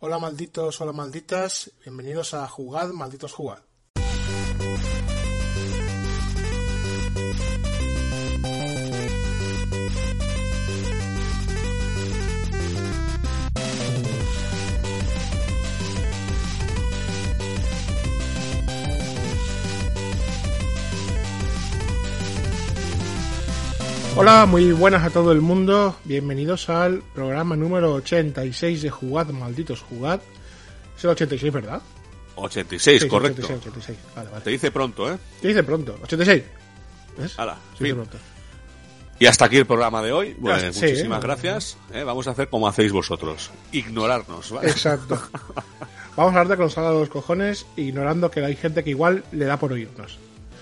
Hola malditos, hola malditas, bienvenidos a Jugad, malditos jugad. Hola, muy buenas a todo el mundo. Bienvenidos al programa número 86 de Jugad, malditos Jugad. Es el 86, ¿verdad? 86, Sí, correcto. 86, 86. Vale, vale. Te dice pronto, ¿eh? ¿Qué dice pronto? 86. ¿Ves? Hala, Sí, fin. pronto. Y hasta aquí el programa de hoy. Sí, muchísimas ¿eh? gracias. ¿eh? Vamos a hacer como hacéis vosotros. Ignorarnos, ¿vale? Exacto. Vamos a hablar de con salga de los cojones, ignorando que hay gente que igual le da por oírnos.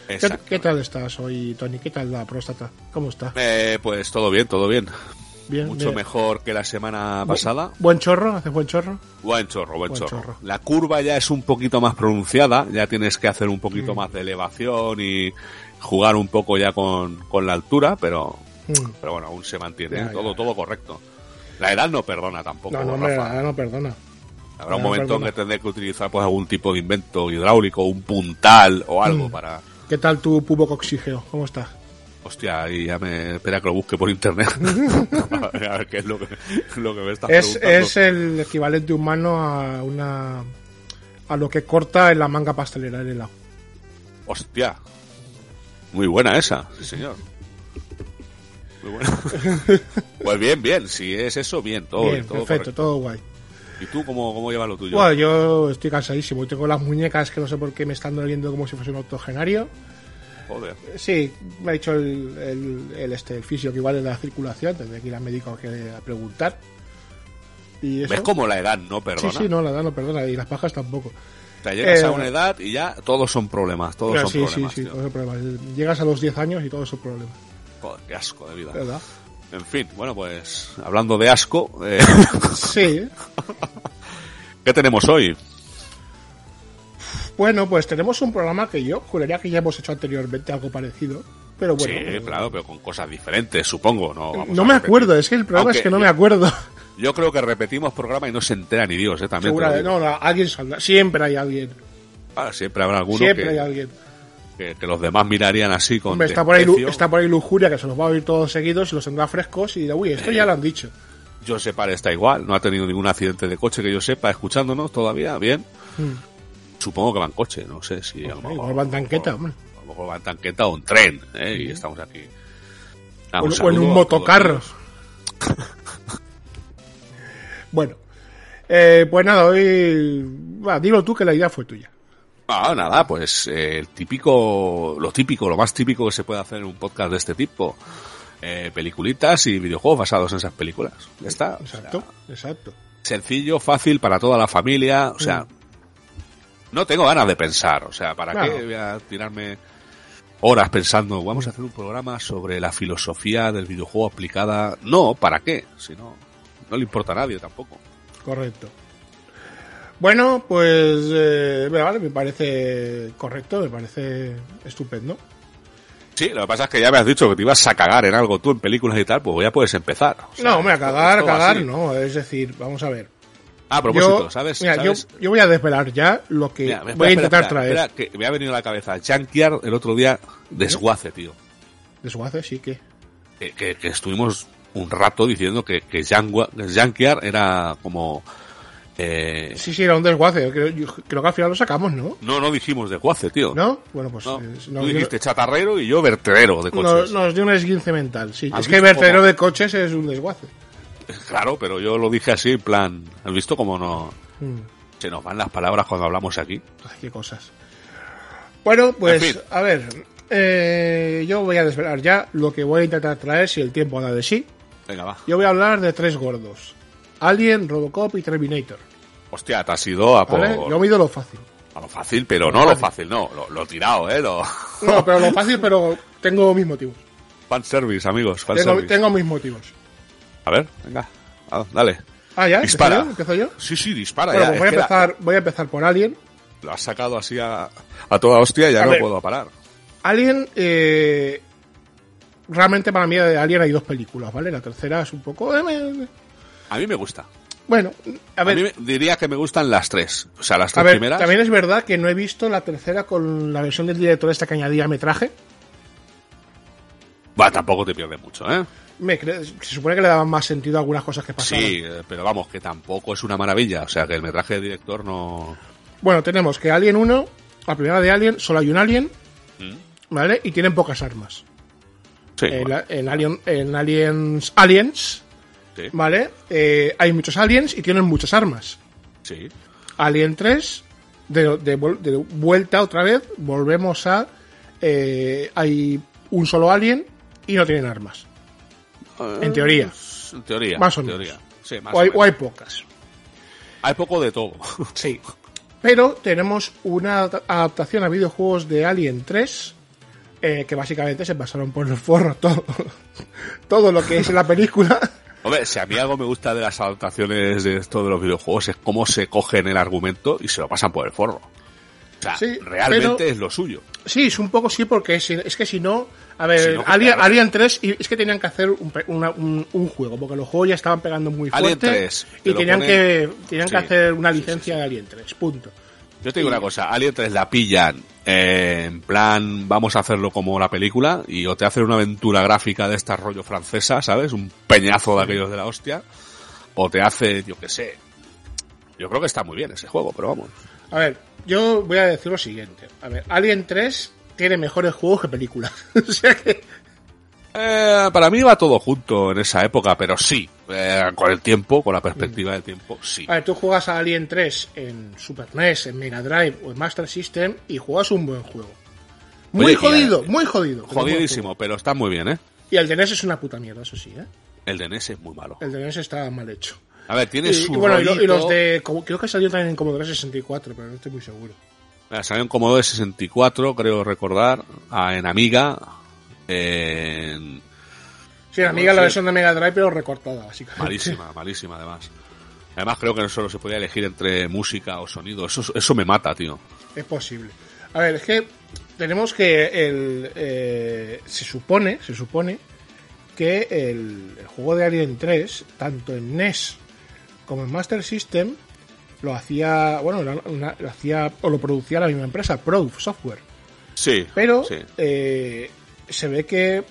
¿Qué, tal estás hoy, Tony? ¿Qué tal la próstata? ¿Cómo está? Eh, pues todo bien, todo bien. Bien, Mucho bien. mejor que la semana pasada. ¿Buen chorro? ¿Haces buen chorro? Buen chorro, buen, Buen chorro. chorro. La curva ya es un poquito más pronunciada, ya tienes que hacer un poquito Mm. más de elevación y jugar un poco ya con, con la altura, pero, Mm. pero bueno, aún se mantiene, Ya, ¿eh? todo, ya. todo correcto. La edad no perdona tampoco, No, no, Rafa. no, no, perdona. Habrá un momento en que tendré que utilizar pues algún tipo de invento hidráulico, un puntal o algo Mm. para... ¿Qué tal tu pubo coxigeo? ¿Cómo está? Hostia, ahí ya me... Espera que lo busque por internet. a ver a ver qué es lo que, lo que me estás Es, preguntando. es el equivalente humano a una a lo que corta en la manga pastelera el helado. Hostia. Muy buena esa, sí señor. Muy buena. pues bien, bien, si es eso, bien, todo, Bien, todo perfecto, correcto. todo guay. ¿Y tú cómo, cómo llevas lo tuyo? Bueno, yo estoy cansadísimo. y Tengo las muñecas que no sé por qué me están doliendo como si fuese un octogenario. Joder. Sí, me ha dicho el, el, el, este, el fisio que igual es la circulación. Tendré que ir al médico a preguntar. Y eso. ¿Ves como la edad no Sí, perdona? sí, no, la edad no perdona. Y las pajas tampoco. O sea, llegas Eh, a una edad y ya todos son problemas, todos son sí, problemas. sí, sí, todos son problemas. Llegas a los 10 años y todos son problemas. Joder, qué asco de vida. ¿Verdad? En fin, bueno, pues hablando de asco, eh, Sí. ¿qué tenemos hoy? Bueno, pues tenemos un programa que yo juraría que ya hemos hecho anteriormente algo parecido. Pero bueno. sí, claro, pero con cosas diferentes, supongo. No, vamos No me repetir. acuerdo, es que el problema Aunque es que no me acuerdo. Yo creo que repetimos programa y no se entera ni Dios, ¿eh? También Segura, no, no, alguien saldrá. Siempre hay alguien. Ah, siempre habrá alguno Siempre que, hay alguien. Que, que los demás mirarían así con Hombre, está por, ahí, Lu- desprecio. está por ahí Lujuria, que se los va a oír todos seguidos y los tendrá frescos y dirá, uy, esto ya lo han dicho. Yo sepa, está igual. No ha tenido ningún accidente de coche que yo sepa, escuchándonos todavía. Bien. Hmm. Supongo que va en coche, no sé si a lo mejor, Igual va en tanqueta, hombre. a lo mejor va en tanqueta o en tren, ¿eh? Y estamos aquí. Ah, O, o en un motocarro. bueno. Eh, pues nada, hoy... Dilo tú que la idea fue tuya. Ah, nada, pues eh, el típico, lo típico, lo más típico que se puede hacer en un podcast de este tipo. Eh, peliculitas y videojuegos basados en esas películas. Ya está. o sea, Exacto, exacto. sencillo, fácil para toda la familia. O sea, no tengo ganas de pensar. O sea, ¿para Mm. Claro. qué voy a tirarme horas pensando, vamos a hacer un programa sobre la filosofía del videojuego aplicada? No, ¿para qué? Si no, no le importa a nadie tampoco. Correcto. Bueno, pues eh, vale, me parece correcto, me parece estupendo. Sí, lo que pasa es que ya me has dicho que te ibas a cagar en algo tú en películas y tal, pues ya puedes empezar. O sea, no, me a cagar, va cagar, así. no, es decir, vamos a ver. Ah, a propósito, yo, ¿sabes? mira, ¿sabes? Yo, yo voy a desvelar ya lo que Mira, espera, voy a intentar espera, traer. espera, que me ha venido a la cabeza. Junkyard el otro día desguace, tío. De su hace, sí que. que, que- que estuvimos un rato diciendo que, que Junkyard era como... eh, Sí, sí, era un desguace. Creo, yo creo que al final lo sacamos, ¿no? no, no dijimos desguace, tío. ¿No? Bueno, pues No, eh, tú nos, dijiste chatarrero y yo vertedero de coches. nos, nos dio un esguince mental. Sí. ¿Has Es que vertedero cómo? de coches es un desguace. Claro, pero yo lo dije así, en plan... ¿Has visto cómo no Mm. se nos van las palabras cuando hablamos aquí? Ay, qué cosas. Bueno, pues, En fin. a ver. eh, yo voy a desvelar ya lo que voy a intentar traer si el tiempo da de sí. Venga, va. Yo voy a hablar de tres gordos: Alien, Robocop y Terminator. Hostia, te has ido a por... ¿vale? Yo me he ido lo fácil. A lo fácil, pero no lo fácil, no. Lo, lo tirado, ¿eh? Lo... No, pero lo fácil, pero tengo mis motivos. Fan service, amigos. Fan Tengo, service. tengo mis motivos. A ver, venga. Ah, dale. Ah, ¿ya? Dispara. ¿Empiezo yo? ¿Empiezo yo? Sí, sí, dispara Bueno, ya. pues voy a, que la- empezar, voy a empezar por Alien. lo has sacado así a, a toda hostia y ya A no ver. puedo parar. Alien, eh, realmente para mí de Alien hay dos películas, ¿vale? La tercera es un poco... eh, A mí me gusta. Bueno, a A, ver, mí diría que me gustan las tres. O sea, las a tres ver primeras. también es verdad que no he visto la tercera con la versión del director esta que añadía metraje. Va, tampoco te pierdes mucho, ¿eh? Me cre- se supone que le daban más sentido a algunas cosas que pasaban. Sí, eh, pero vamos, que tampoco es una maravilla. O sea, que el metraje de director no... Bueno, tenemos que Alien 1, la primera de Alien, solo hay un Alien, Mm. ¿vale? Y tienen pocas armas. Sí, En, bueno, la- en Alien, en Aliens, Aliens, sí, ¿vale? Eh, hay muchos aliens y tienen muchas armas. sí. Alien 3, de, de vuel- de vuelta otra vez, volvemos a... eh, hay un solo alien y no tienen armas. En teoría. En teoría. Más o en menos. teoría. Sí, más O hay, o menos. o hay pocas. Hay poco de todo. Sí. Pero tenemos una adap- adaptación a videojuegos de Alien 3 eh, que básicamente se pasaron por el forro todo, todo lo que es la película. Hombre, si a mí algo me gusta de las adaptaciones de esto de los videojuegos es cómo se cogen el argumento y se lo pasan por el forro. O sea, Sí, realmente pero- es lo suyo. Sí, es un poco sí, porque es, es que si no. A ver, Si no, Alien. Alien 3, y es que tenían que hacer un, pe- una- un- un juego, porque los juegos ya estaban pegando muy Alien fuerte. 3, te y lo tenían, ponen- que, tenían que hacer una licencia sí. de Alien 3, punto. Yo te digo una cosa, Alien 3 la pillan eh, en plan, vamos a hacerlo como la película y o te hacen una aventura gráfica de esta rollo francesa, ¿sabes? Un peñazo de aquellos de la hostia, o te hace, yo qué sé. Yo creo que está muy bien ese juego, pero vamos. A ver, yo voy a decir lo siguiente. A ver, Alien 3 tiene mejores juegos que películas. o sea que. Eh, para mí va todo junto en esa época, pero sí, eh, con el tiempo, con la perspectiva del tiempo, sí. A ver, tú juegas a Alien 3 en Super NES, en Mega Drive o en Master System y juegas un buen juego. Muy Oye, jodido, muy jodido. Jodidísimo, pero está muy bien, ¿eh? Y el de NES es una puta mierda, eso sí, ¿eh? El de NES es muy malo. El de NES está mal hecho. A ver, tiene Y, su y bueno, y, lo- y los de. Creo que salió también en Commodore 64, pero no estoy muy seguro. Salió en Commodore 64, creo recordar, ah, en Amiga, en... Sí, Amiga la versión de Mega Drive, pero recortada, básicamente. Malísima, malísima además. Además creo que no solo se podía elegir entre música o sonido. Eso, eso me mata, tío. Es posible. A ver, es que tenemos que el eh, se supone, se supone que el, el juego de Alien 3, tanto en NES como en Master System, lo hacía, bueno, lo hacía o lo producía la misma empresa, Pro Software. Sí, Pero sí. eh, se ve que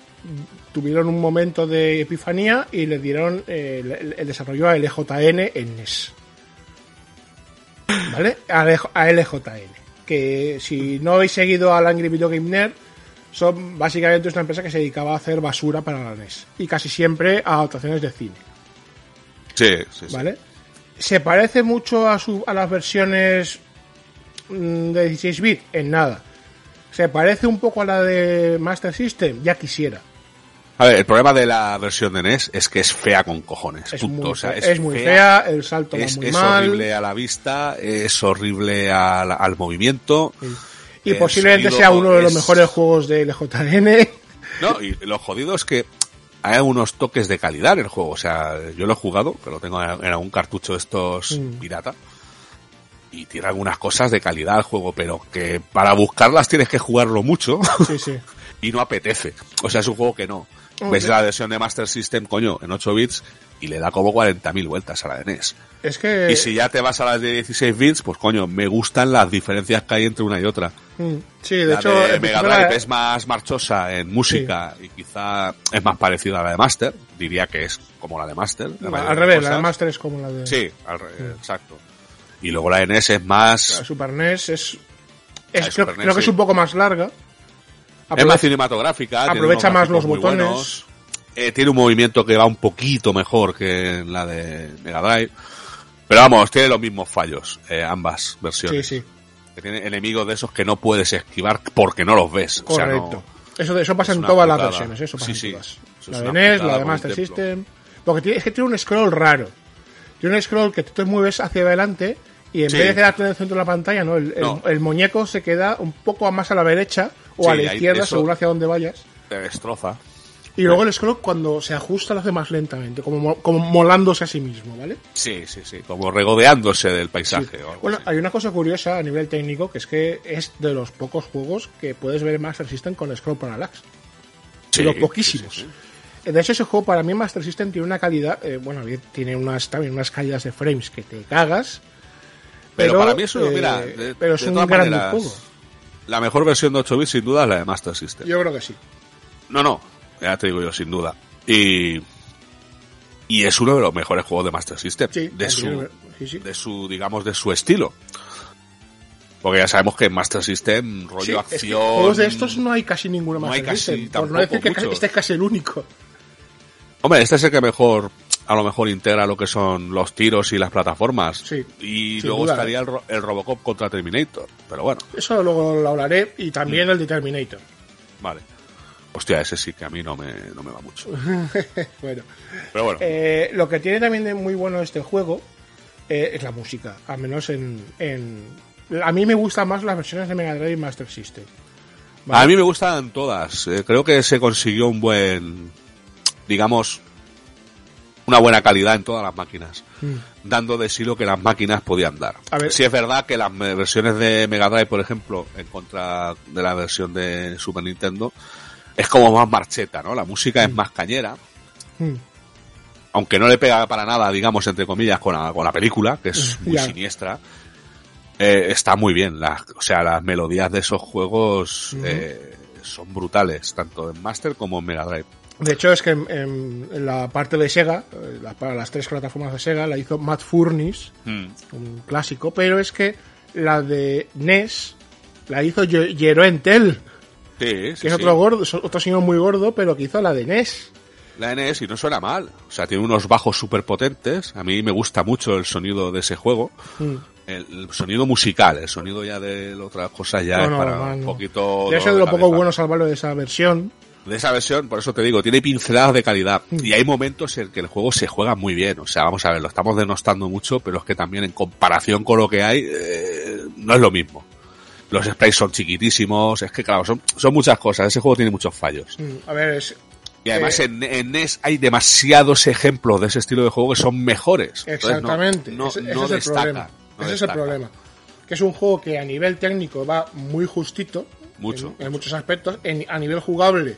tuvieron un momento de epifanía y le dieron eh, el, el desarrollo a LJN en NES. ¿Vale? A, LJ a LJN. Que si no habéis seguido al Angry Video Game Nerd, son básicamente es una empresa que se dedicaba a hacer basura para la NES. Y casi siempre a adaptaciones de cine. Sí, sí, sí. ¿Vale? ¿Se parece mucho a, su, a las versiones mm, de 16 bit? En nada. ¿Se parece un poco a la de Master System? Ya quisiera. A ver, el problema de la versión de NES es que es fea con cojones. Es punto. muy, O sea, es muy fea, el salto es, va muy es mal. horrible a la vista, es horrible al, al movimiento. Y el posiblemente sea uno de los es- mejores juegos de LJN. No, y lo jodido es que hay unos toques de calidad en el juego. O sea, yo lo he jugado, que lo tengo en en algún cartucho de estos Mm. pirata. Y tiene algunas cosas de calidad el juego, pero que para buscarlas tienes que jugarlo mucho Sí, sí. y no apetece. O sea, es un juego que no. Ves la versión de Master System, coño, en 8 bits y le da como 40.000 vueltas a la de NES. Es que. Y si ya te vas a las de 16 bits, pues coño, me gustan las diferencias que hay entre una y otra. Mm, Sí, de la hecho. de Mega Drive es más marchosa en música y quizá es más parecida a la de Master. Diría que es como la de Master. la al revés, cosas. la de Master es como la de. Sí, al re- exacto. Y luego la de NES es más... La Super NES es. Es creo, Super NES, creo que es sí. un poco más larga. Es más cinematográfica. aprovecha más los botones. Eh, tiene un movimiento que va un poquito mejor que en la de Mega Drive. Pero vamos, tiene los mismos fallos, eh, ambas versiones. sí, Que tiene enemigos de esos que no puedes esquivar porque no los ves. O sea, no- correcto. eso, eso pasa en todas las versiones, eso pasa Sí, en todas. Eso La de NES, la de Master. System. Porque tiene, es que tiene un scroll raro. Tiene un scroll que tú te mueves hacia adelante y en Sí. vez de quedarte en el centro de la pantalla, ¿no? El, el- No. el muñeco se queda un poco más a la derecha o a la izquierda, según hacia donde vayas. Te destroza. Y luego el scroll cuando se ajusta lo hace más lentamente, como, mo- como molándose a sí mismo, ¿vale? Sí, sí, sí. Como regodeándose del paisaje. o algo Bueno, así. hay una cosa curiosa a nivel técnico, que es que es de los pocos juegos que puedes ver Master System con scroll parallax. Sí, de los sí, poquísimos. sí, De hecho, ese juego para mí Master System tiene una calidad, eh, bueno, tiene unas también unas calidades de frames que te cagas. Pero, Pero, para mí eso, eh, mira, de, pero es de un gran maneras, juego. La mejor versión de 8 bits sin duda es la de Master System. Yo creo que sí. No, no, ya te digo yo, sin duda. Y, y es uno de los mejores juegos de Master System. Sí, de, su, sí, sí. de su, digamos, de su estilo. Porque ya sabemos que en Master System, rollo Sí, es que acción. juegos de estos no hay casi ninguno no Master hay casi System. Por no decir que este es casi el único. Hombre, este es el que mejor, a lo mejor integra lo que son los tiros y las plataformas. Sí, y luego duda. estaría el, el Robocop contra Terminator. Pero bueno, Eso luego lo hablaré. Y Mm. también el de Terminator. vale. Hostia, ese sí que a mí no me, no me va mucho. bueno. Pero bueno. Eh, lo que tiene también de muy bueno este juego eh, es la música, al menos en, en- A mí me gustan más las versiones de Mega Drive y Master System. ¿vale? A mí me gustan todas. Eh, creo que se consiguió un buen, digamos, una buena calidad en todas las máquinas, Mm. dando de sí lo que las máquinas podían dar. A ver. Sí es verdad que las versiones de Mega Drive, por ejemplo, en contra de la versión de Super Nintendo, es como más marcheta, ¿no? La música es más cañera, Mm. aunque no le pega para nada, digamos, entre comillas, con la, con la película, que es muy Ya. siniestra. eh, está muy bien, la- o sea, las melodías de esos juegos eh, son brutales, tanto en Master como en Mega Drive. De hecho, es que en, en- en la parte de Sega, eh, la- para las tres plataformas de Sega, la hizo Matt Furniss, Mm. un clásico, pero es que la de NES la hizo Jeroen Tel, Sí, sí, que es sí. otro gordo, otro señor muy gordo, pero que hizo la de NES. La NES y no suena mal, o sea, tiene unos bajos súper potentes, a mí me gusta mucho el sonido de ese juego. Mm. El, el sonido musical, el sonido ya de la otra cosa ya No, es no, para no, un poquito... De eso dolor de lo de poco bueno salvarlo de esa versión. De esa versión, por eso te digo, tiene pinceladas de calidad. Mm. Y hay momentos en que el juego se juega muy bien. O sea, vamos a ver, lo estamos denostando mucho, pero es que también en comparación con lo que hay, eh, no es lo mismo. Los sprays son chiquitísimos, es que claro, son, son muchas cosas. Ese juego tiene muchos fallos. Mm, A ver, es, Y además Eh, en, en NES hay demasiados ejemplos de ese estilo de juego que son mejores. Entonces, no- Exactamente, no, ese, ese no es el problema. ese es el problema. Que es un juego que a nivel técnico va muy justito. Mucho. En, en muchos aspectos. En- a nivel jugable.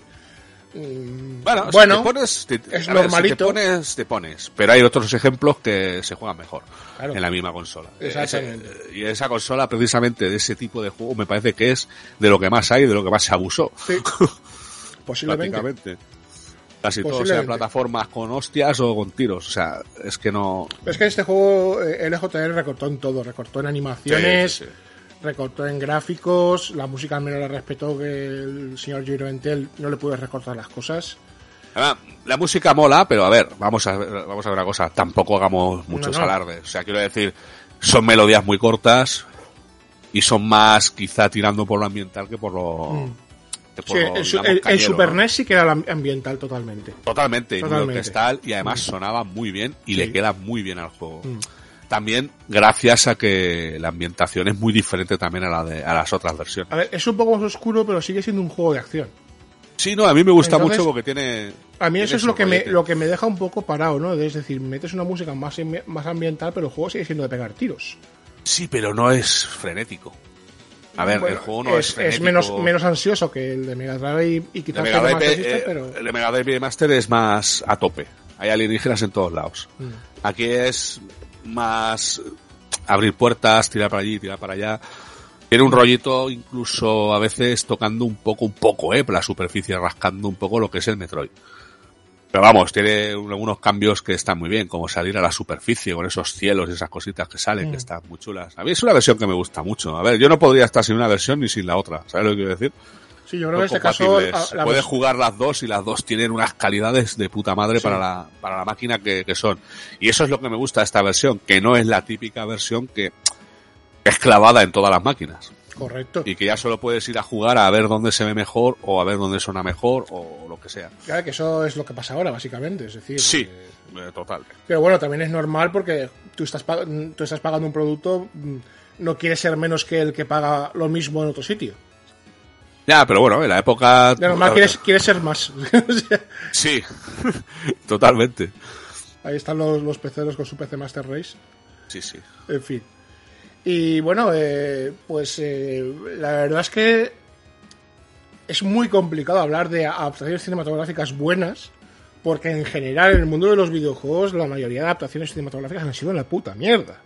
Mm, Bueno, bueno, si te pones, te- es ver, normalito. si te pones, te pones. Pero hay otros ejemplos que se juegan mejor Claro. en la misma consola. Exactamente. Ese- y esa consola, precisamente de ese tipo de juego, me parece que es de lo que más hay, de lo que más se abusó. sí, posiblemente. prácticamente. Casi todo sea Posiblemente. plataformas con hostias o con tiros. O sea, es que no. Es que este juego, eh, LJR recortó en todo. Recortó en animaciones, Sí, sí, sí. Recortó en gráficos. La música al menos la respetó que el señor Giro Entel no le puede recortar las cosas. Además, la música mola, pero a ver, vamos a ver, vamos a ver una cosa. Tampoco hagamos muchos No, no. alardes. O sea, quiero decir, son melodías muy cortas y son más quizá tirando por lo ambiental que por lo. que por Mm. Sí, lo, el, su- digamos, el- el cañero, Super ¿no? NES sí que era am- ambiental totalmente. Totalmente, Totalmente. y además sonaba muy bien y le queda muy bien al juego. Mm. También gracias a que la ambientación es muy diferente también a la de a las otras versiones. A ver, es un poco más oscuro, pero sigue siendo un juego de acción. Sí, no, a mí me gusta Entonces, mucho porque tiene A mí eso es lo que, me, lo que me deja un poco parado, ¿no? Es decir, metes una música más, más ambiental, pero el juego sigue siendo de pegar tiros. Sí, pero no es frenético. A ver, Bueno, el juego no es, es, frenético. menos, menos ansioso que el de Mega Drive y, y quizás de Mega de Drive, Master System, eh, pero... el de Mega Drive Master es más a tope. Hay alienígenas en todos lados. Mm. Aquí es más abrir puertas, tirar para allí, tirar para allá. Tiene un rollito incluso a veces tocando un poco, un poco, eh, por la superficie, rascando un poco lo que es el Metroid. Pero vamos, tiene un- algunos cambios que están muy bien, como salir a la superficie con esos cielos y esas cositas que salen, Mm. que están muy chulas. A mí es una versión que me gusta mucho. A ver, yo no podría estar sin una versión ni sin la otra. ¿Sabes lo que quiero decir? Sí, yo creo que en este caso... la Puedes jugar las dos y las dos tienen unas calidades de puta madre Sí. para, la, para la máquina que, que son. Y eso es lo que me gusta de esta versión, que no es la típica versión que es clavada en todas las máquinas. Correcto. Y que ya solo puedes ir a jugar a ver dónde se ve mejor o a ver dónde suena mejor o lo que sea. Claro que eso es lo que pasa ahora, básicamente. Es decir, Sí, eh, eh, total. pero bueno, también es normal porque tú estás, tú estás pagando un producto, mm, no quieres ser menos que el que paga lo mismo en otro sitio. Ya, pero bueno, en la época... De normal quieres, quieres ser más. Sí, totalmente. Ahí están los, los peceros con su PC Master Race. Sí, sí. En fin. Y bueno, eh, pues eh, la verdad es que es muy complicado hablar de adaptaciones cinematográficas buenas, porque en general en el mundo de los videojuegos la mayoría de adaptaciones cinematográficas han sido en la puta mierda.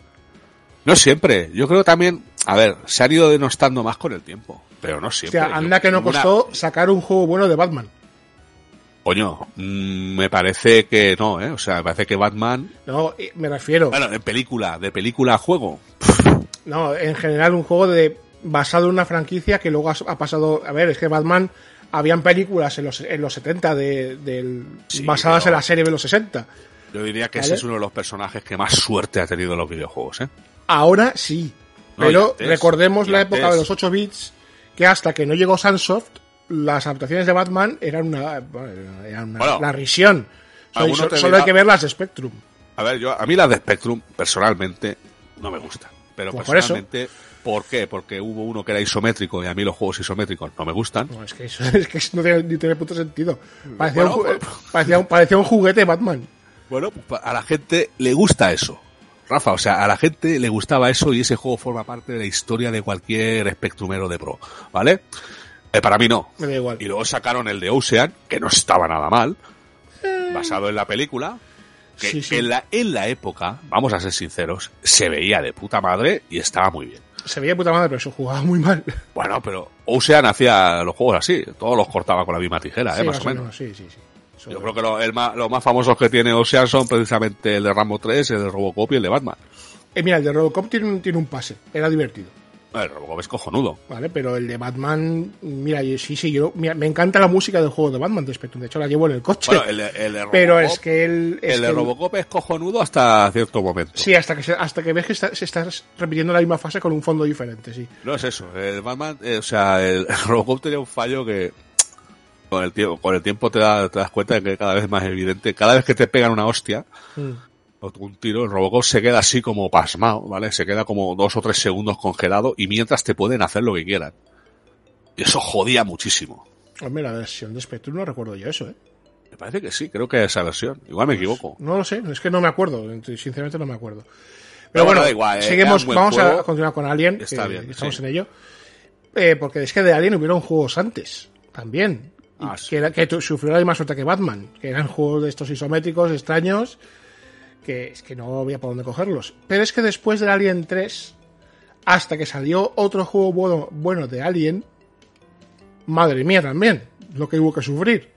No siempre. Yo creo también... A ver, se han ido denostando más con el tiempo. Pero no O siempre. sea, Yo- anda que no costó sacar un juego bueno de Batman. Coño, mm, me parece que no, ¿eh? O sea, me parece que Batman... No, eh, me refiero. Bueno, de película, de película a juego. No, en general un juego de basado en una franquicia que luego ha, ha pasado. A ver, es que Batman habían películas en los, en los 70 de, del- Sí, basadas pero- en la serie de los 60. Yo diría que ¿Vale? ese es uno de los personajes que más suerte ha tenido en los videojuegos, ¿eh? Ahora sí. Pero recordemos la época de los 8 bits, que hasta que no llegó Sunsoft, las adaptaciones de Batman eran una, eran una Bueno, la risión. Solo, dirá- hay que ver las de Spectrum. A ver, yo a mí las de Spectrum personalmente no me gustan. Pero Pues por eso. personalmente, ¿por qué? Porque hubo uno que era isométrico y a mí los juegos isométricos no me gustan. No, es que eso es que no tiene, ni tiene puto sentido. Parecía, Bueno, un, pues- parecía, un, parecía un juguete Batman. Bueno, pues a la gente le gusta eso. Rafa, o sea, a la gente le gustaba eso y ese juego forma parte de la historia de cualquier Spectrumero de pro, ¿vale? Eh, para mí no. Me da igual. Y luego sacaron el de Ocean, que no estaba nada mal, basado en la película, que, Sí, sí. que en, la, en la época, vamos a ser sinceros, se veía de puta madre y estaba muy bien. Se veía de puta madre, pero eso jugaba muy mal. Bueno, pero Ocean hacía los juegos así, todos los cortaba con la misma tijera, ¿eh? Más o menos. Sí, sí, sí. Yo creo que lo- el más- los más famosos que tiene Ocean son precisamente el de Rambo 3, el de Robocop y el de Batman. Eh, mira, el de Robocop tiene un, tiene un pase. Era divertido. El Robocop es cojonudo. ¿Vale? Pero el de Batman, mira, yo- sí, sí, yo, mira, me encanta la música del juego de Batman de Spectrum. De hecho, la llevo en el coche. Bueno, el de, el de Robocop, pero es que el. es el de que Robocop es cojonudo hasta cierto momento. Sí, hasta que, hasta que ves que está- se está repitiendo la misma fase con un fondo diferente, sí. No es eso. El Batman, eh, o sea, el Robocop tenía un fallo que con el tiempo, con el tiempo te, da- te das cuenta de que cada vez es más evidente. Cada vez que te pegan una hostia Mm. o un tiro, el Robocop se queda así como pasmado, ¿vale? Se queda como dos o tres segundos congelado y mientras te pueden hacer lo que quieran. Y eso jodía muchísimo. Hombre, la versión de Spectrum no recuerdo yo eso, ¿eh? Me parece que sí, creo que esa versión. Igual me equivoco. No lo sé, es que no me acuerdo, sinceramente no me acuerdo. Pero, Pero bueno, da igual, eh, seguimos, vamos juego. a continuar con Alien, Está que bien, estamos sí. en ello. Eh, porque es que de Alien hubieron juegos antes, también. Ah, sí. que, era- que sufrió la misma suerte que Batman, que eran juegos de estos isométricos extraños, que es que no había por dónde cogerlos. Pero es que después del Alien 3, hasta que salió otro juego bueno, bueno de Alien, madre mía también, lo que hubo que sufrir.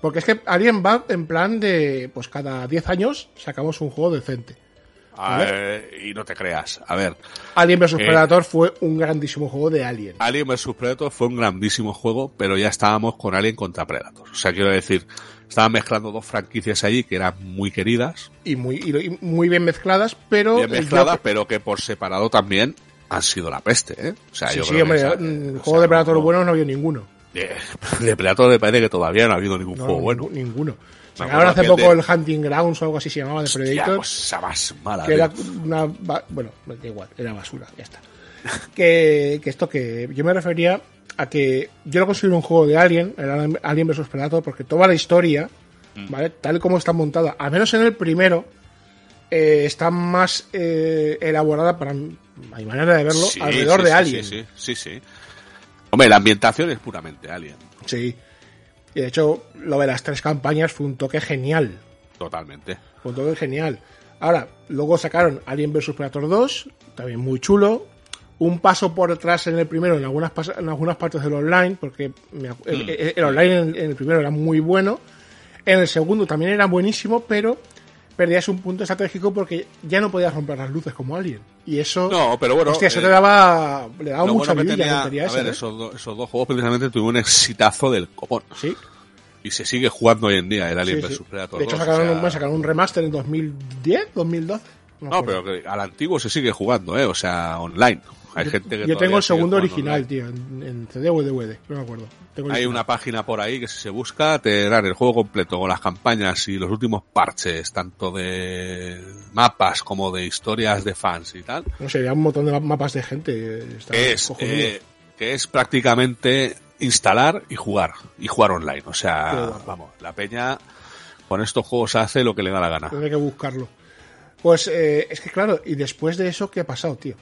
Porque es que Alien va en plan de, pues cada 10 años sacamos un juego decente. A ver, y no te creas. A ver, Alien vs Eh. Predator fue un grandísimo juego de Alien. Alien vs Predator fue un grandísimo juego, pero ya estábamos con Alien contra Predator. O sea, quiero decir, estaban mezclando dos franquicias allí que eran muy queridas, Y muy, y- muy bien mezcladas, pero... bien el mezcladas, pero que por separado también han sido la peste, ¿eh? O sea, Sí, yo sí, creo que hombre, esa- mm, o juego sea, de Predator no- bueno no había ninguno. De, de Predator me parece que todavía no ha habido ningún No, juego bueno. Ninguno. Sacaron acuerdo hace poco de- el Hunting Grounds o algo así se llamaba de Hostia, Predator. pues esa más mala. que era una bueno da igual era basura ya está que, que esto que yo me refería a que yo lo considero un juego de Alien el Alien- vs Predator porque toda la historia Mm. vale tal como está montada al menos en el primero eh, está más eh, elaborada para mi manera de verlo Sí, alrededor sí, de Alien Sí, sí, sí, sí. Hombre, la ambientación es puramente Alien. Sí. Y de hecho lo de las tres campañas fue un toque genial Totalmente. Fue todo genial. Ahora, luego sacaron Alien vs Predator 2, también muy chulo. Un paso por detrás en el primero, en algunas, en algunas partes del online, porque me acu- el, el- el online en, en el primero era muy bueno. En el segundo también era buenísimo, pero perdías un punto estratégico porque ya no podías romper las luces como Alien. Y eso. No, pero bueno, Hostia, eso eh, te daba. Le daba mucha bueno tenía- a esa, ver, ¿eh? esos, do- esos dos juegos precisamente tuvieron un exitazo del copón. Sí. Y se sigue jugando hoy en día el Alien sí, vs sí. Predator De hecho, 2, sacaron, o sea- un, bueno, sacaron un remaster en 2010, 2012. me No, acuerdo. pero que al antiguo se sigue jugando, ¿eh? O sea, online. Hay yo, gente que yo todavía tengo el segundo original, tío, en, en CD o DVD, no me acuerdo. Tengo Hay una página por ahí que si se busca te dan el juego completo con las campañas y los últimos parches, tanto de mapas como de historias de fans y tal. No sé, ya un montón de ma- mapas de gente. eh, es, eh, que es prácticamente instalar y jugar, y jugar online. O sea, vamos, la peña con estos juegos hace lo que le da la gana. Tendré que buscarlo. Pues eh, es que claro, y después de eso, ¿qué ha pasado, tío?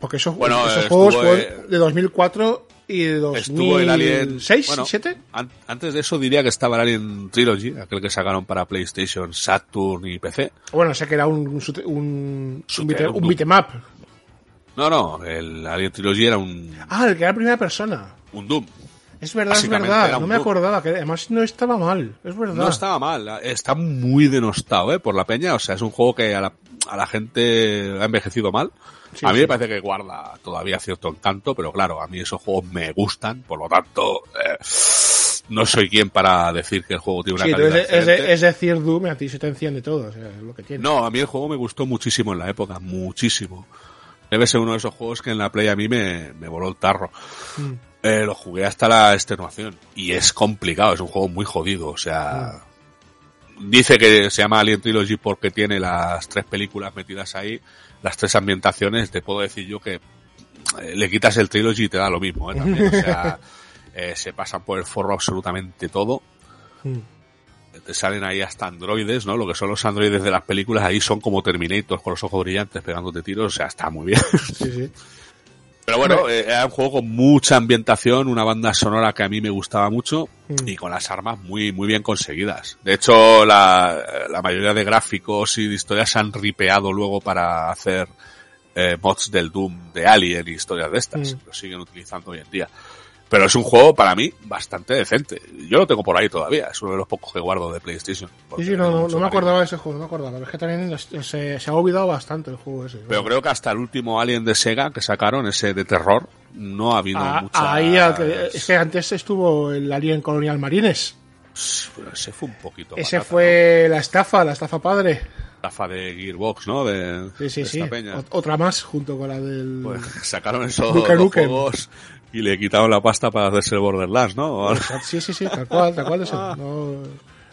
Porque esos, Bueno, esos juegos fueron de 2004 y de 2006, Estuvo el Alien... 6, bueno, 7. an- antes de eso diría que estaba el Alien Trilogy, aquel que sacaron para PlayStation, Saturn y PC. Bueno, sé que era un, un, un, un, Shooter, up. No, no, el Alien Trilogy era un, Ah, el que era primera persona. un Doom. Es verdad, es verdad. No me Doom. acordaba. que Además, no estaba mal. Es verdad. No estaba mal, está muy denostado, ¿eh? Por la peña, o sea, es un juego que a la, a la gente ha envejecido mal. Sí, a mí sí. me parece que guarda todavía cierto encanto, pero claro, a mí esos juegos me gustan, por lo tanto, eh, no soy quien para decir que el juego tiene una Sí, calidad es, excelente. es decir, Doom, a ti se te enciende todo. O sea, es lo que tiene. No, a mí el juego me gustó muchísimo en la época, muchísimo. Debe ser uno de esos juegos que en la Play a mí me, me voló el tarro. Mm. Eh, lo jugué hasta la extenuación y es complicado, es un juego muy jodido, o sea... Dice que se llama Alien Trilogy porque tiene las tres películas metidas ahí, las tres ambientaciones, te puedo decir yo que eh, le quitas el Trilogy y te da lo mismo, ¿eh? También, o sea, eh, se pasan por el forro absolutamente todo, Mm. te salen ahí hasta androides, ¿no? Lo que son los androides de las películas ahí son como Terminators con los ojos brillantes pegándote tiros, o sea, está muy bien. Sí, sí. Pero bueno, eh, era un juego con mucha ambientación, una banda sonora que a mí me gustaba mucho Mm. y con las armas muy, muy bien conseguidas. De hecho, la, la mayoría de gráficos y de historias se han ripeado luego para hacer eh, mods del Doom de Alien y historias de estas. Mm. Lo siguen utilizando hoy en día. Pero es un juego para mí bastante decente. Yo lo tengo por ahí todavía. Es uno de los pocos que guardo de PlayStation. Sí, sí, no, no, mucho no me acordaba de ese juego, no me acordaba. Es que también se, se ha olvidado bastante el juego ese. Pero creo que hasta el último Alien de Sega que sacaron, ese de terror, no ha habido Ah, mucha... Ahí, es que antes estuvo el Alien Colonial Marines. Pero ese fue un poquito Ese patata, fue la estafa, la estafa padre. ¿no? La fa de Gearbox, ¿no? De, Sí, sí, de sí. peña. Otra más junto con la del. Pues sacaron esos dos juegos y le quitaron la pasta para hacerse el Borderlands, ¿no? Exacto, Sí, sí, sí, tal cual, tal cual. eso, no-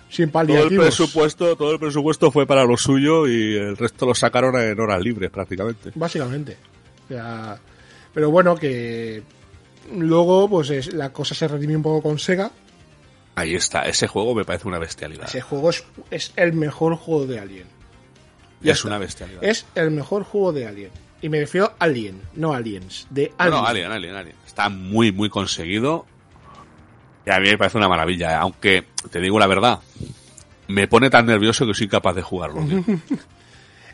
sin Todo el paliativos. presupuesto, todo el presupuesto fue para lo suyo y el resto lo sacaron en horas libres prácticamente. Básicamente. O sea, pero bueno, que luego pues es- la cosa se redimió un poco con Sega. Ahí está, ese juego me parece una bestialidad. Ese juego es, es el mejor juego de Alien. es está. una bestialidad. Es el mejor juego de Alien. Y me refiero a Alien, no Aliens. De No, Alien. no, Alien, Alien, Alien. Está muy, muy conseguido. Y a mí me parece una maravilla. ¿eh? Aunque, te digo la verdad, me pone tan nervioso que soy capaz de jugarlo.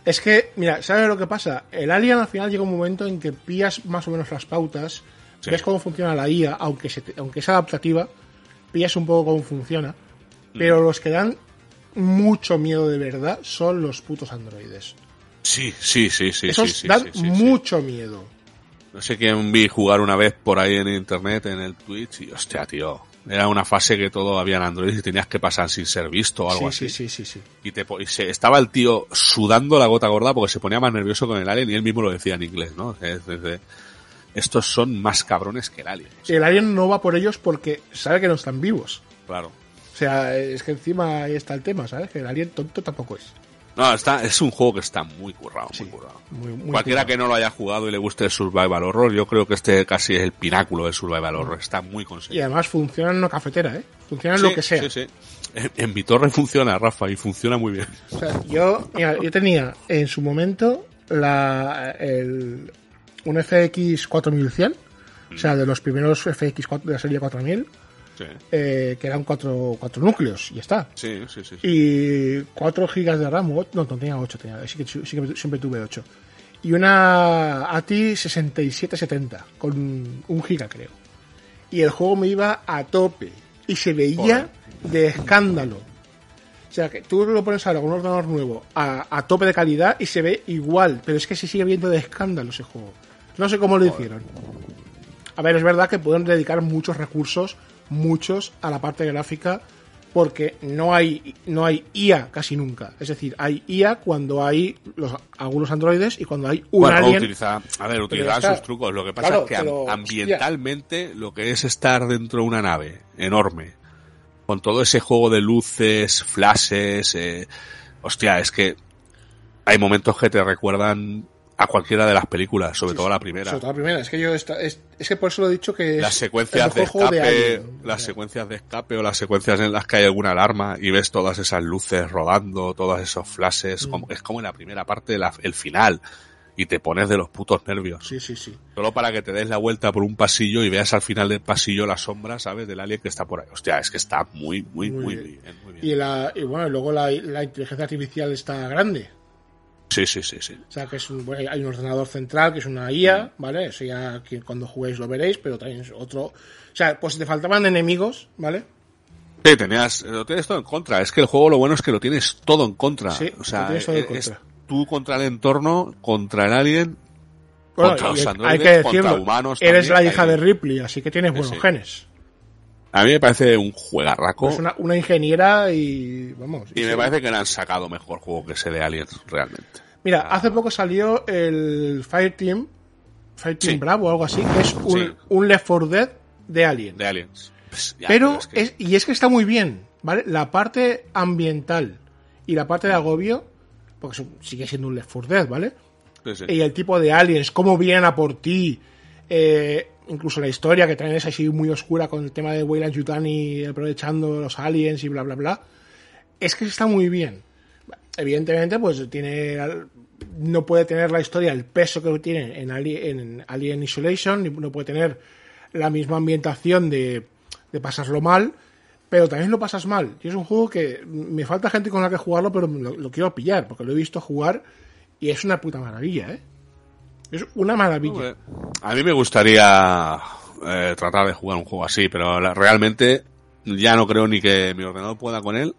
Es que, mira, ¿sabes lo que pasa? El Alien al final llega un momento en que pillas más o menos las pautas, Sí. ves cómo funciona la IA, aunque, se te- aunque es adaptativa, pillas un poco cómo funciona, pero Mm. los que dan mucho miedo de verdad son los putos androides. Sí, sí, sí, sí. Esos sí, sí, dan sí, mucho miedo. No sé quién vi jugar una vez por ahí en internet, en el Twitch, y hostia, tío. Era una fase que todo había en Android y tenías que pasar sin ser visto o algo Sí, así. sí, sí, sí, sí. Y, te, y se, estaba el tío sudando la gota gorda porque se ponía más nervioso con el alien y él mismo lo decía en inglés, ¿no? Es- es de, estos son más cabrones que el alien. El Alien no va por ellos porque sabe que no están vivos. claro. O sea, es que encima ahí está el tema, ¿sabes? Que el Alien tonto tampoco es. No, está, es un juego que está muy currado, muy currado. Muy, muy Cualquiera currado. que no lo haya jugado y le guste el survival horror, yo creo que este casi es el pináculo del survival horror. Está muy Y conseguido. además funciona en una cafetera, ¿eh? Funciona en Sí, lo que sea. Sí, sí. En, en mi torre funciona, Rafa, y funciona muy bien. O sea, yo, mira, yo tenía en su momento la, el, un FX 4100, o sea, de los primeros FX 4 de la serie 4000, Sí, eh, que eran cuatro, cuatro núcleos, y ya está. sí, sí. sí, sí. Y 4 gigas de RAM, no, no tenía 8, tenía, sí que, sí que siempre tuve 8. Y una ATI 6770, con un giga creo. Y el juego me iba a tope. Y se veía de escándalo. O sea, que tú lo pones ahora con un ordenador nuevo a, a tope de calidad y se ve igual, pero es que se sigue viendo de escándalo ese juego. No sé cómo lo hicieron. A ver, es verdad que pueden dedicar muchos recursos, muchos, a la parte gráfica porque no hay no hay IA casi nunca. Es decir, hay IA cuando hay los, algunos androides y cuando hay un Bueno, alien. utiliza, a ver, utilizan sus trucos. Lo que pasa Claro, es que pero, ambientalmente lo que es estar dentro de una nave enorme, con todo ese juego de luces, flashes, eh, hostia, es que hay momentos que te recuerdan a cualquiera de las películas, sobre todo la primera. Sobre todo la primera. Es que yo esta- es, es que por eso lo he dicho que las secuencias de escape, Alien. las secuencias de escape o las secuencias en las que hay alguna alarma y ves todas esas luces rodando, todos esos Mm. flashes, como, es como en la primera parte, la- el final, y te pones de los putos nervios. Sí, sí, sí. Solo para que te des la vuelta por un pasillo y veas al final del pasillo la sombra, ¿sabes? Del alien que está por ahí. Hostia, es que está muy, muy, Muy muy, bien. bien. muy bien. Y, la, y bueno, luego la, la inteligencia artificial está grande. Sí, sí, sí, sí. O sea, que es un, bueno, hay un ordenador central que es una IA, ¿vale? Eso ya que cuando juguéis lo veréis, pero también es otro. O sea, pues te faltaban enemigos, ¿vale? Sí, tenías, lo tienes todo en contra. Es que el juego lo bueno es que lo tienes todo en contra. Sí, o sea, lo tienes todo en es contra. tú contra el entorno, contra el alien, Bueno, Contra los androides, hay que contra decirlo. humanos eres también, la hija de Ripley, así que tienes buenos sí. genes. A mí me parece un juegarraco. Es una, una ingeniera y vamos. y me parece que le han sacado mejor juego que ese de Aliens, realmente. Mira, hace poco salió el Fireteam, Fireteam Sí. Bravo o algo así, que es un, Sí. un Left 4 Dead de Alien. De Aliens. Pues, ya, pero, es que- es, y es que está muy bien, ¿vale? La parte ambiental y la parte de agobio, porque sigue siendo un Left 4 Dead, ¿vale? sí, sí. Y el tipo de aliens, cómo vienen a por ti, eh, incluso la historia que también es así muy oscura con el tema de Weyland Yutani aprovechando los aliens y bla, bla, bla. Es que está muy bien. Evidentemente, pues tiene. No puede tener la historia el peso que tiene en Alien, en Alien Isolation, no puede tener la misma ambientación de, de pasarlo mal, pero también lo pasas mal. Y es un juego que me falta gente con la que jugarlo, pero lo, lo quiero pillar, porque lo he visto jugar y es una puta maravilla, ¿eh? Es una maravilla. A mí me gustaría eh, tratar de jugar un juego así, pero la- realmente ya no creo ni que mi ordenador pueda con él,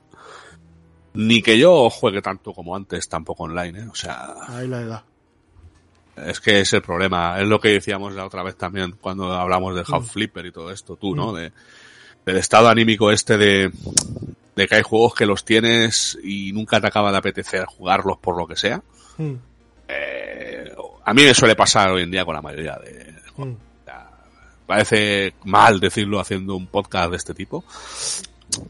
ni que yo juegue tanto como antes, tampoco online, ¿eh? O sea, Ahí la edad. es que es el problema. Es lo que decíamos la otra vez también cuando hablamos de Half Flipper y todo esto, tú, ¿no? De, del estado anímico este de, de que hay juegos que los tienes y nunca te acaba de apetecer jugarlos por lo que sea. Mm, Eh, a mí me suele pasar hoy en día con la mayoría de mm. Parece mal decirlo haciendo un podcast de este tipo,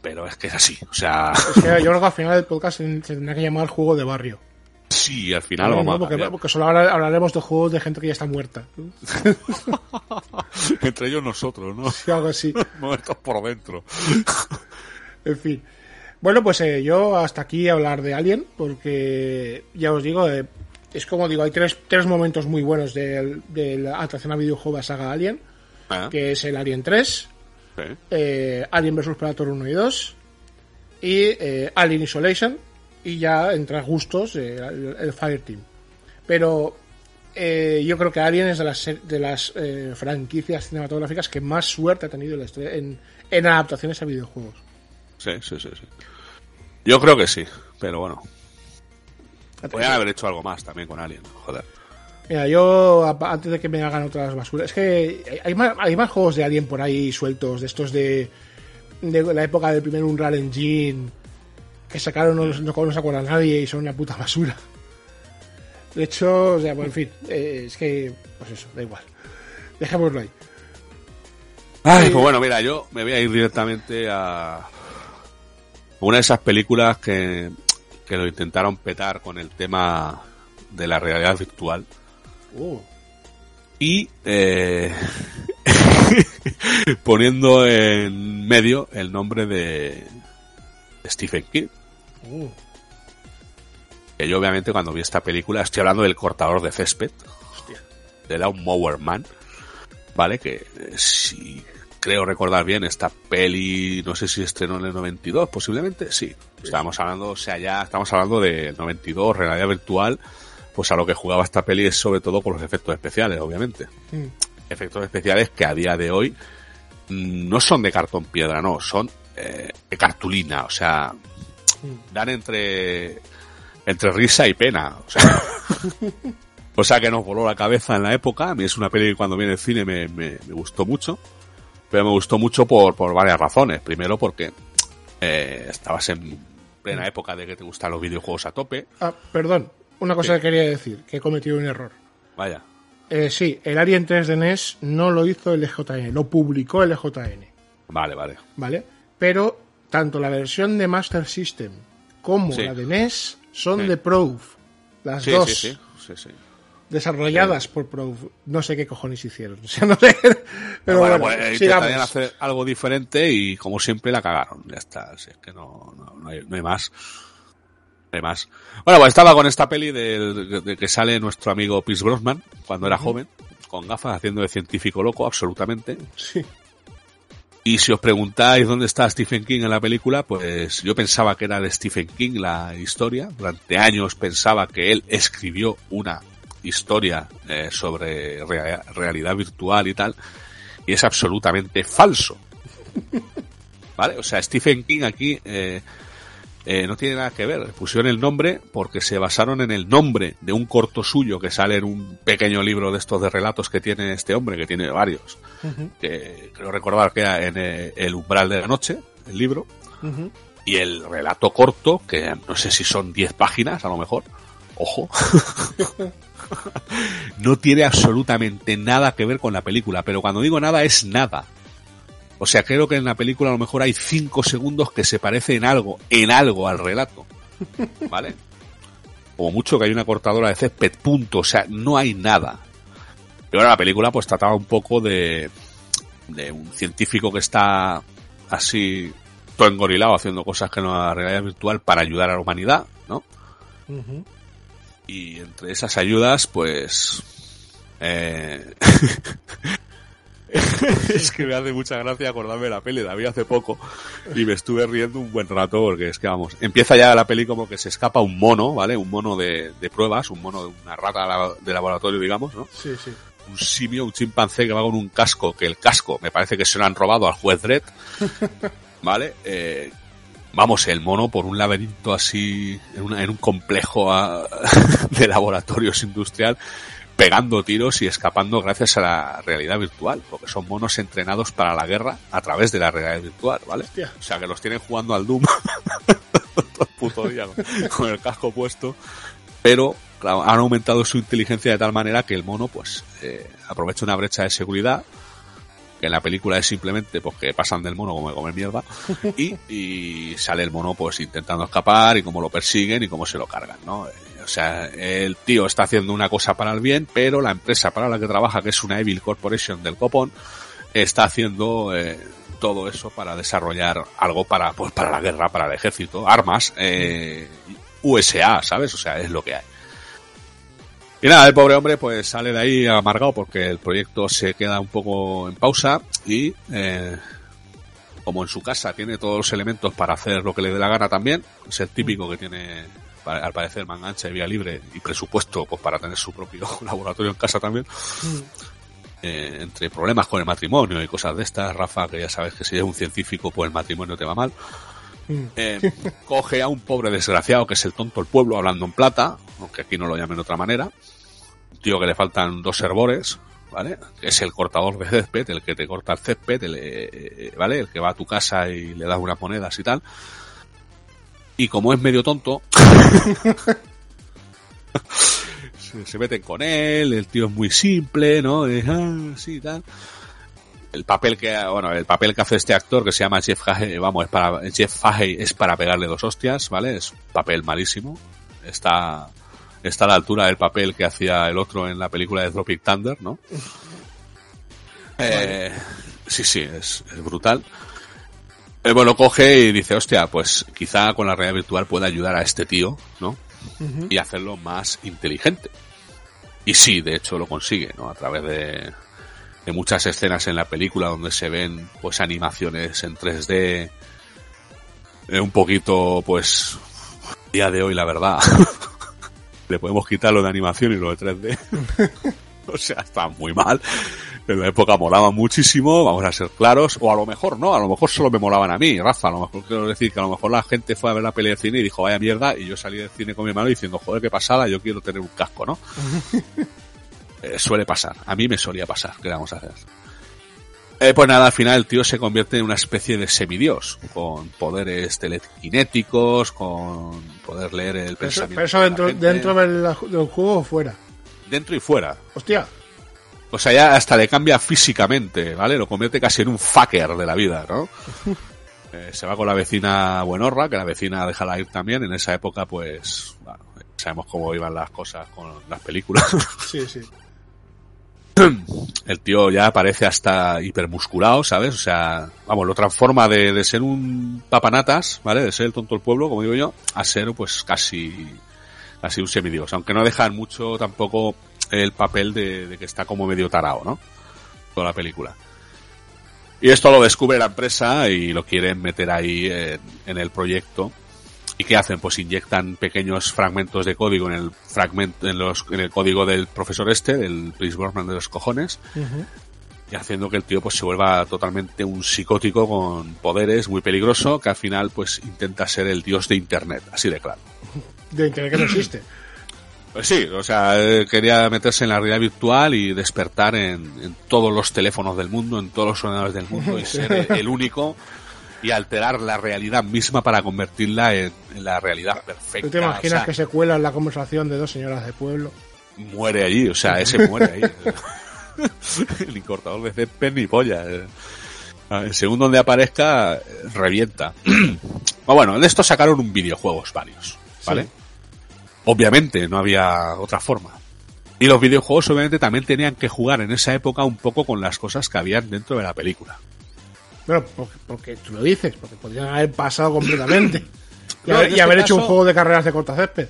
pero es que es así. O sea, Es que yo creo que al final del podcast se tendrá que llamar juego de barrio. sí, al final No, vamos no, a porque, porque solo habla- hablaremos de juegos de gente que ya está muerta. Entre ellos nosotros, ¿no? Sí, algo así. Muertos por dentro. En fin. Bueno, pues eh, yo hasta aquí hablar de Alien, porque ya os digo, eh, es como digo, hay tres, tres momentos muy buenos de, de la atracción a videojuego de la saga Alien, Ah, que es el Alien 3, sí. eh, Alien vs Predator 1 y 2 y eh, Alien Isolation y ya entre gustos eh, el, el Fireteam. Pero eh, yo creo que Alien es de las, de las eh, franquicias cinematográficas que más suerte ha tenido en, en adaptaciones a videojuegos. Sí, sí, sí, sí. Yo creo que sí, pero bueno. Podrían haber hecho algo más también con Alien, joder. Mira, yo antes de que me hagan otras basuras, es que hay más, hay más juegos de Alien por ahí sueltos, de estos de, de la época del primer Unreal Engine, que sacaron, no, no, no se acuerda nadie y son una puta basura. De hecho, o sea, bueno, en fin, eh, es que, pues eso, da igual. Dejémoslo ahí. Ay, Sí. pues bueno, mira, yo me voy a ir directamente a una de esas películas que, que lo intentaron petar con el tema de la realidad virtual. Uh, y eh, poniendo en medio el nombre de Stephen King. uh, Que yo obviamente cuando vi esta película, estoy hablando del cortador de césped, de Lawn Mower Man, ¿vale? Que eh, si creo recordar bien, esta peli, no sé si estrenó en el 92, posiblemente, sí. Estamos hablando, o sea, ya estamos hablando de 92, realidad virtual, pues a lo que jugaba esta peli es sobre todo con los efectos especiales, obviamente. mm, Efectos especiales que a día de hoy mm, no son de cartón piedra, no, son eh, de cartulina, o sea, mm. dan entre entre risa y pena, o sea, cosa que nos voló la cabeza en la época. A mí es una peli que cuando viene el cine me, me, me gustó mucho, pero me gustó mucho por, por varias razones. Primero porque eh, estabas en plena época de que te gustan los videojuegos a tope. Ah, perdón, una cosa Sí. que quería decir, que he cometido un error. Vaya. Eh, sí, el Alien 3 de NES no lo hizo el EJN, lo publicó el EJN, Vale, vale. ¿vale? Pero tanto la versión de Master System como Sí. la de NES son Sí. de Proof. Las dos sí, sí, sí, sí. desarrolladas por Proof. No sé qué cojones hicieron. O sea, no sé. Pero bueno, bueno, pues, eh, sigamos. hacer algo diferente y como siempre la cagaron. Ya está, si es que no, no, no hay, no hay más. No hay más. Bueno, pues estaba con esta peli de, de que sale nuestro amigo Pierce Brosnan cuando era joven, con gafas, haciendo de científico loco, absolutamente. Sí. Y si os preguntáis dónde está Stephen King en la película, pues yo pensaba que era de Stephen King la historia. Durante años pensaba que él escribió una historia eh, sobre rea- realidad virtual y tal. Y es absolutamente falso. ¿Vale? O sea, Stephen King aquí eh, eh, no tiene nada que ver. Pusieron el nombre porque se basaron en el nombre de un corto suyo que sale en un pequeño libro de estos de relatos que tiene este hombre, que tiene varios que creo recordar que era en eh, El umbral de la noche, el libro, y el relato corto, que no sé si son 10 páginas a lo mejor, ojo, no tiene absolutamente nada que ver con la película, pero cuando digo nada es nada. O sea, creo que en la película a lo mejor hay 5 segundos que se parece en algo, en algo al relato. ¿Vale? Como mucho que hay una cortadora de césped, punto. O sea, no hay nada. Pero ahora la película pues trataba un poco de, un científico que está así todo engorilado haciendo cosas que no la realidad virtual para ayudar a la humanidad, ¿no? Y entre esas ayudas, pues... eh, es que me hace mucha gracia acordarme de la peli, la vi hace poco y me estuve riendo un buen rato porque es que vamos, empieza ya la peli como que se escapa un mono, ¿vale? Un mono de, de pruebas, un mono de una rata de laboratorio, digamos, ¿no? Sí, sí. un simio, un chimpancé que va con un casco, que el casco me parece que se lo han robado al juez Dredd, ¿vale? Eh, vamos, el mono por un laberinto así, en, una- en un complejo ah, de laboratorios industrial, pegando tiros y escapando gracias a la realidad virtual, porque son monos entrenados para la guerra a través de la realidad virtual, ¿vale? Hostia. O sea, que los tienen jugando al Doom todo el puto día con, con el casco puesto, pero claro, han aumentado su inteligencia de tal manera que el mono pues eh, aprovecha una brecha de seguridad que en la película es simplemente pues que pasan del mono como de comer mierda y, y sale el mono pues intentando escapar y cómo lo persiguen y cómo se lo cargan, ¿no? O sea, el tío está haciendo una cosa para el bien, pero la empresa para la que trabaja, que es una Evil Corporation del copón, está haciendo eh, todo eso para desarrollar algo para, pues, para la guerra, para el ejército, armas, eh, USA, ¿sabes? O sea, es lo que hay. Y nada, el pobre hombre pues sale de ahí amargado porque el proyecto se queda un poco en pausa y eh, como en su casa tiene todos los elementos para hacer lo que le dé la gana también, es el típico que tiene al parecer manga ancha y vía libre y presupuesto pues para tener su propio laboratorio en casa también. Eh, entre problemas con el matrimonio y cosas de estas, Rafa, que ya sabes que si eres un científico, pues el matrimonio te va mal. Mm. Eh, coge a un pobre desgraciado que es el tonto del pueblo hablando en plata, aunque aquí no lo llamen de otra manera. Tío que le faltan dos servores, ¿vale? Es el cortador de césped, el que te corta el césped, el, eh, eh, ¿vale? El que va a tu casa y le das unas monedas y tal. Y como es medio tonto, se, meten con él, el tío es muy simple, ¿no? Es, ah, tal. El papel que, bueno, el papel que hace este actor que se llama Jeff Fahey, vamos, es para, Jeff Fahey es para pegarle dos hostias, ¿vale? Es un papel malísimo. Está, está a la altura del papel que hacía el otro en la película de Tropic Thunder, ¿no? Eh, sí, sí, es, es brutal. El bueno coge y dice, hostia, pues quizá con la realidad virtual pueda ayudar a este tío, ¿no? Y hacerlo más inteligente. Y sí, de hecho lo consigue, ¿no? A través de, de muchas escenas en la película donde se ven pues animaciones en 3D eh, un poquito pues día de hoy la verdad le podemos quitar lo de animación y lo de 3D o sea está muy mal en la época molaban muchísimo vamos a ser claros o a lo mejor no a lo mejor solo me molaban a mí Rafa a lo mejor quiero decir que a lo mejor la gente fue a ver la peli de cine y dijo vaya mierda y yo salí del cine con mi hermano diciendo joder qué pasada yo quiero tener un casco ¿no? Eh, suele pasar. A mí me solía pasar. ¿Qué vamos a hacer? Eh, pues nada, al final el tío se convierte en una especie de semidios, con poderes telequinéticos, con poder leer el Pero eso, pensamiento. pero eso de dentro, del juego o fuera. Dentro y fuera. Hostia. O sea, ya hasta le cambia físicamente, ¿vale? Lo convierte casi en un fucker de la vida, ¿no? Eh, se va con la vecina Buenorra, que la vecina déjala ir también. En esa época, pues, bueno, sabemos cómo iban las cosas con las películas. Sí, sí. El tío ya parece hasta hipermusculado, ¿sabes? O sea, vamos, lo transforma de, de ser un papanatas, ¿vale? De ser el tonto del pueblo, como digo yo, a ser, pues, casi, casi un semidios. Aunque no dejan mucho tampoco el papel de, de que está como medio tarao, ¿no? Toda la película. Y esto lo descubre la empresa y lo quieren meter ahí en, en el proyecto. ¿Y qué hacen? Pues inyectan pequeños fragmentos de código en el fragmento, en los, en el código del profesor este, del Chris Borman de los cojones, y haciendo que el tío pues se vuelva totalmente un psicótico con poderes muy peligroso, que al final pues intenta ser el dios de internet, así de claro. De internet que no existe. Pues sí, o sea, eh, quería meterse en la realidad virtual y despertar en, en todos los teléfonos del mundo, en todos los ordenadores del mundo y ser el único y alterar la realidad misma para convertirla en, en la realidad perfecta. ¿Tú te imaginas O sea, que se cuela en la conversación de dos señoras de pueblo? muere allí, o sea, ese muere ahí. el incortador de césped ni polla. eh. Ah, segundo donde aparezca, eh, revienta. Ah, bueno, de esto sacaron un videojuegos varios, ¿vale? Sí. Obviamente, no había otra forma. Y los videojuegos obviamente también tenían que jugar en esa época un poco con las cosas que habían dentro de la película. Bueno, porque, porque tú lo dices, porque podrían haber pasado completamente. Y, No, haber, en y este haber hecho un juego de carreras de cortacésped.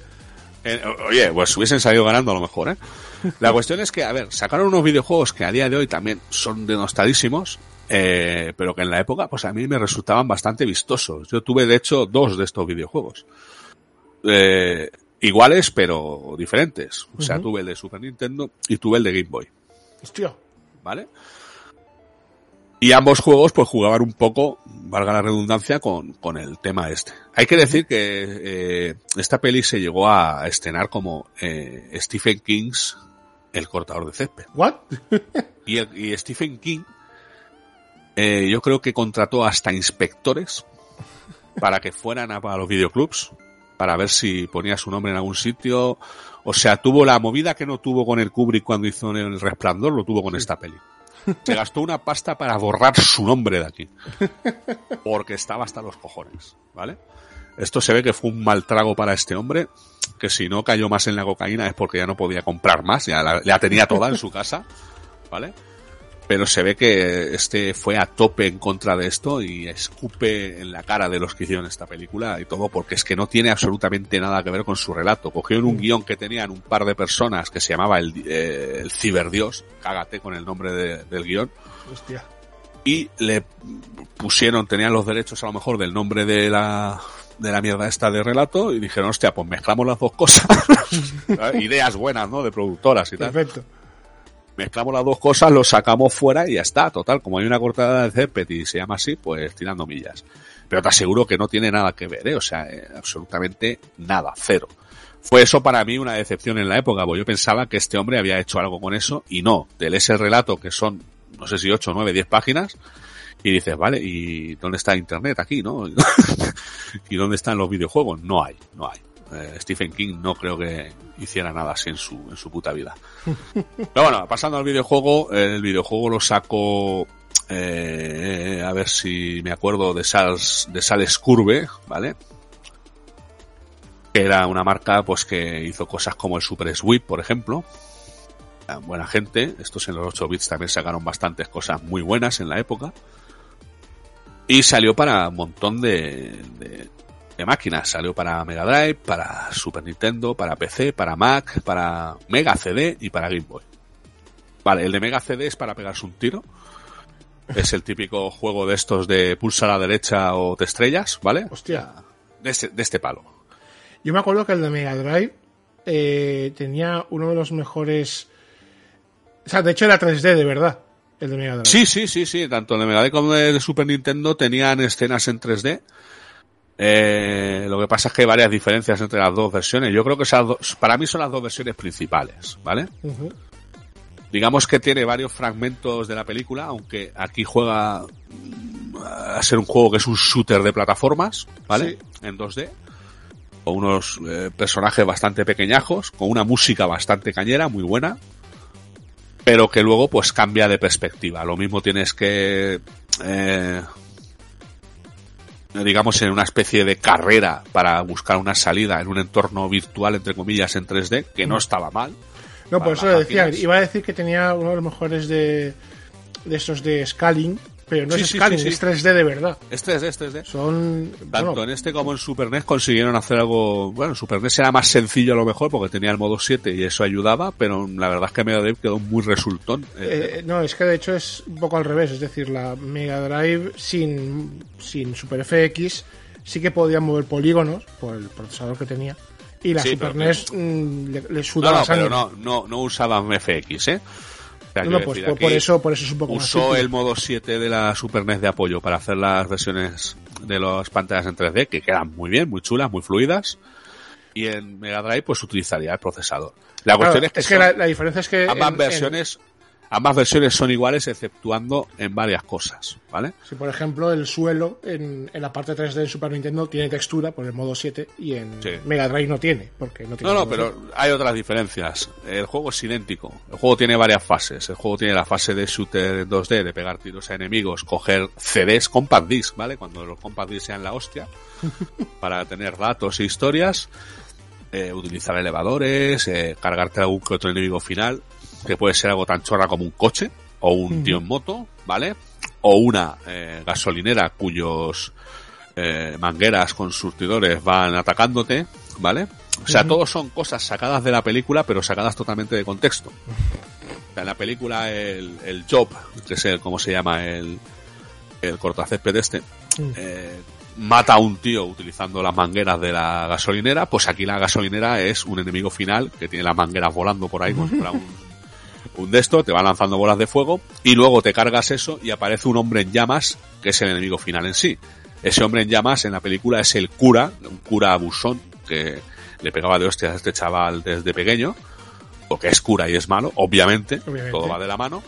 Eh, o- oye, pues hubiesen salido ganando a lo mejor, ¿eh? La cuestión es que, a ver, sacaron unos videojuegos que a día de hoy también son denostadísimos, eh, pero que en la época, pues a mí me resultaban bastante vistosos. Yo tuve, de hecho, dos de estos videojuegos. Eh, iguales, pero diferentes. O sea, tuve el de Super Nintendo y tuve el de Game Boy, Hostia. ¿vale? Y ambos juegos, pues jugaban un poco, valga la redundancia, con, con el tema este. Hay que decir que eh, esta peli se llegó a estrenar como eh, Stephen King's El cortador de césped. ¿What? Y, el- y Stephen King, eh, yo creo que contrató hasta inspectores para que fueran a, a los videoclubs para ver si ponía su nombre en algún sitio. O sea, tuvo la movida que no tuvo con el Kubrick cuando hizo El Resplandor, lo tuvo con esta peli. Se gastó una pasta para borrar su nombre de aquí. Porque estaba hasta los cojones, ¿vale? Esto se ve que fue un mal trago para este hombre, que si no cayó más en la cocaína es porque ya no podía comprar más, ya la, la tenía toda en su casa, ¿vale? Pero se ve que este fue a tope en contra de esto y escupe en la cara de los que hicieron esta película y todo porque es que no tiene absolutamente nada que ver con su relato. Cogieron un guion que tenían un par de personas que se llamaba el, eh, el ciberdios, cágate con el nombre de- del guion, Hostia. y le pusieron, tenían los derechos a lo mejor del nombre de la de la mierda esta de relato y dijeron, hostia, pues mezclamos las dos cosas. Ideas buenas, ¿no? De productoras y tal. Perfecto. Mezclamos las dos cosas, lo sacamos fuera y ya está. Total, como hay una cortada de césped y se llama así, pues tirando millas. Pero te aseguro que no tiene nada que ver, ¿eh? O sea, eh, absolutamente nada, cero. Fue eso para mí una decepción en la época, porque yo pensaba que este hombre había hecho algo con eso y no. Te lees el relato que son, no sé si 8, 9, 10 páginas y dices, vale, ¿y dónde está Internet aquí, no? ¿Y dónde están los videojuegos? No hay, no hay. Eh, Stephen King no creo que hiciera nada así en su, en su puta vida. Pero bueno, pasando al videojuego, el videojuego lo saco, eh, a ver si me acuerdo de Sals, de Sales Curve, ¿vale? Que era una marca pues que hizo cosas como el Super Sweep, por ejemplo. Buena gente, estos en los 8 bits también sacaron bastantes cosas muy buenas en la época. Y salió para un montón de, de máquinas. Salió para Mega Drive, para Super Nintendo, para PC, para Mac, para Mega CD y para Game Boy. Vale, el de Mega CD es para pegarse un tiro. Es el típico juego de estos de pulsa a la derecha o te estrellas, ¿vale? Hostia. De este, de este palo. Yo me acuerdo que el de Mega Drive eh, tenía uno de los mejores. O sea, de hecho era 3D de verdad. El de Mega Drive. Sí, sí, sí, sí. Tanto el de Mega Drive como el de Super Nintendo tenían escenas en 3D. Eh, lo que pasa es que hay varias diferencias entre las dos versiones. Yo creo que esas dos, para mí son las dos versiones principales, ¿vale? Digamos que tiene varios fragmentos de la película, aunque aquí juega mm, a ser un juego que es un shooter de plataformas, ¿vale? En 2D. Con unos eh, personajes bastante pequeñajos, con una música bastante cañera, muy buena. Pero que luego pues cambia de perspectiva. Lo mismo tienes que eh, digamos, en una especie de carrera para buscar una salida en un entorno virtual, entre comillas, en 3D, que no estaba mal. No, por eso lo decía. Iba a decir que tenía uno de los mejores de, de esos de scaling, pero no es scaling, es 3D de verdad. Es 3D, es 3D. Son. Tanto en este como en Super NES consiguieron hacer algo. Bueno, Super NES era más sencillo a lo mejor porque tenía el modo 7 y eso ayudaba, pero la verdad es que Mega Drive quedó muy resultón. Eh, eh, no, es que de hecho es un poco al revés. Es decir, la Mega Drive sin, sin Super FX sí que podía mover polígonos por el procesador que tenía y la Super NES mm, le, sudaba no, Pero no, no, no usaban FX, ¿eh? No, pues por, eso, por eso es un poco Usó el modo 7 de la Super NES de apoyo para hacer las versiones de las pantallas en 3D, que quedan muy bien, muy chulas, muy fluidas. Y en Mega Drive, pues utilizaría el procesador. La cuestión es que, es que la, diferencia es que ambas versiones Ambas versiones son iguales exceptuando en varias cosas, ¿vale? Si por ejemplo el suelo en, la parte 3D de Super Nintendo tiene textura por el modo 7 y en Mega Drive no tiene, porque no tiene. No, no, pero hay otras diferencias. El juego es idéntico. El juego tiene varias fases. El juego tiene la fase de shooter 2D, de pegar tiros a enemigos, coger CDs, compact disc, ¿vale? Cuando los compact disc sean la hostia, para tener datos e historias. Eh, utilizar elevadores, eh, cargarte algún que otro enemigo final que puede ser algo tan chorra como un coche o un tío en moto, ¿vale? O una eh, gasolinera cuyos eh, mangueras con surtidores van atacándote, ¿vale? O sea, todos son cosas sacadas de la película, pero sacadas totalmente de contexto. en la película el, el Job, que es el, ¿cómo se llama? El, el cortacésped este, eh, mata a un tío utilizando las mangueras de la gasolinera, pues aquí la gasolinera es un enemigo final que tiene las mangueras volando por ahí como un un de esto, te va lanzando bolas de fuego y luego te cargas eso y aparece un hombre en llamas que es el enemigo final en sí. Ese hombre en llamas en la película es el cura, un cura abusón que le pegaba de hostias a este chaval desde pequeño, porque es cura y es malo, obviamente, todo va de la mano.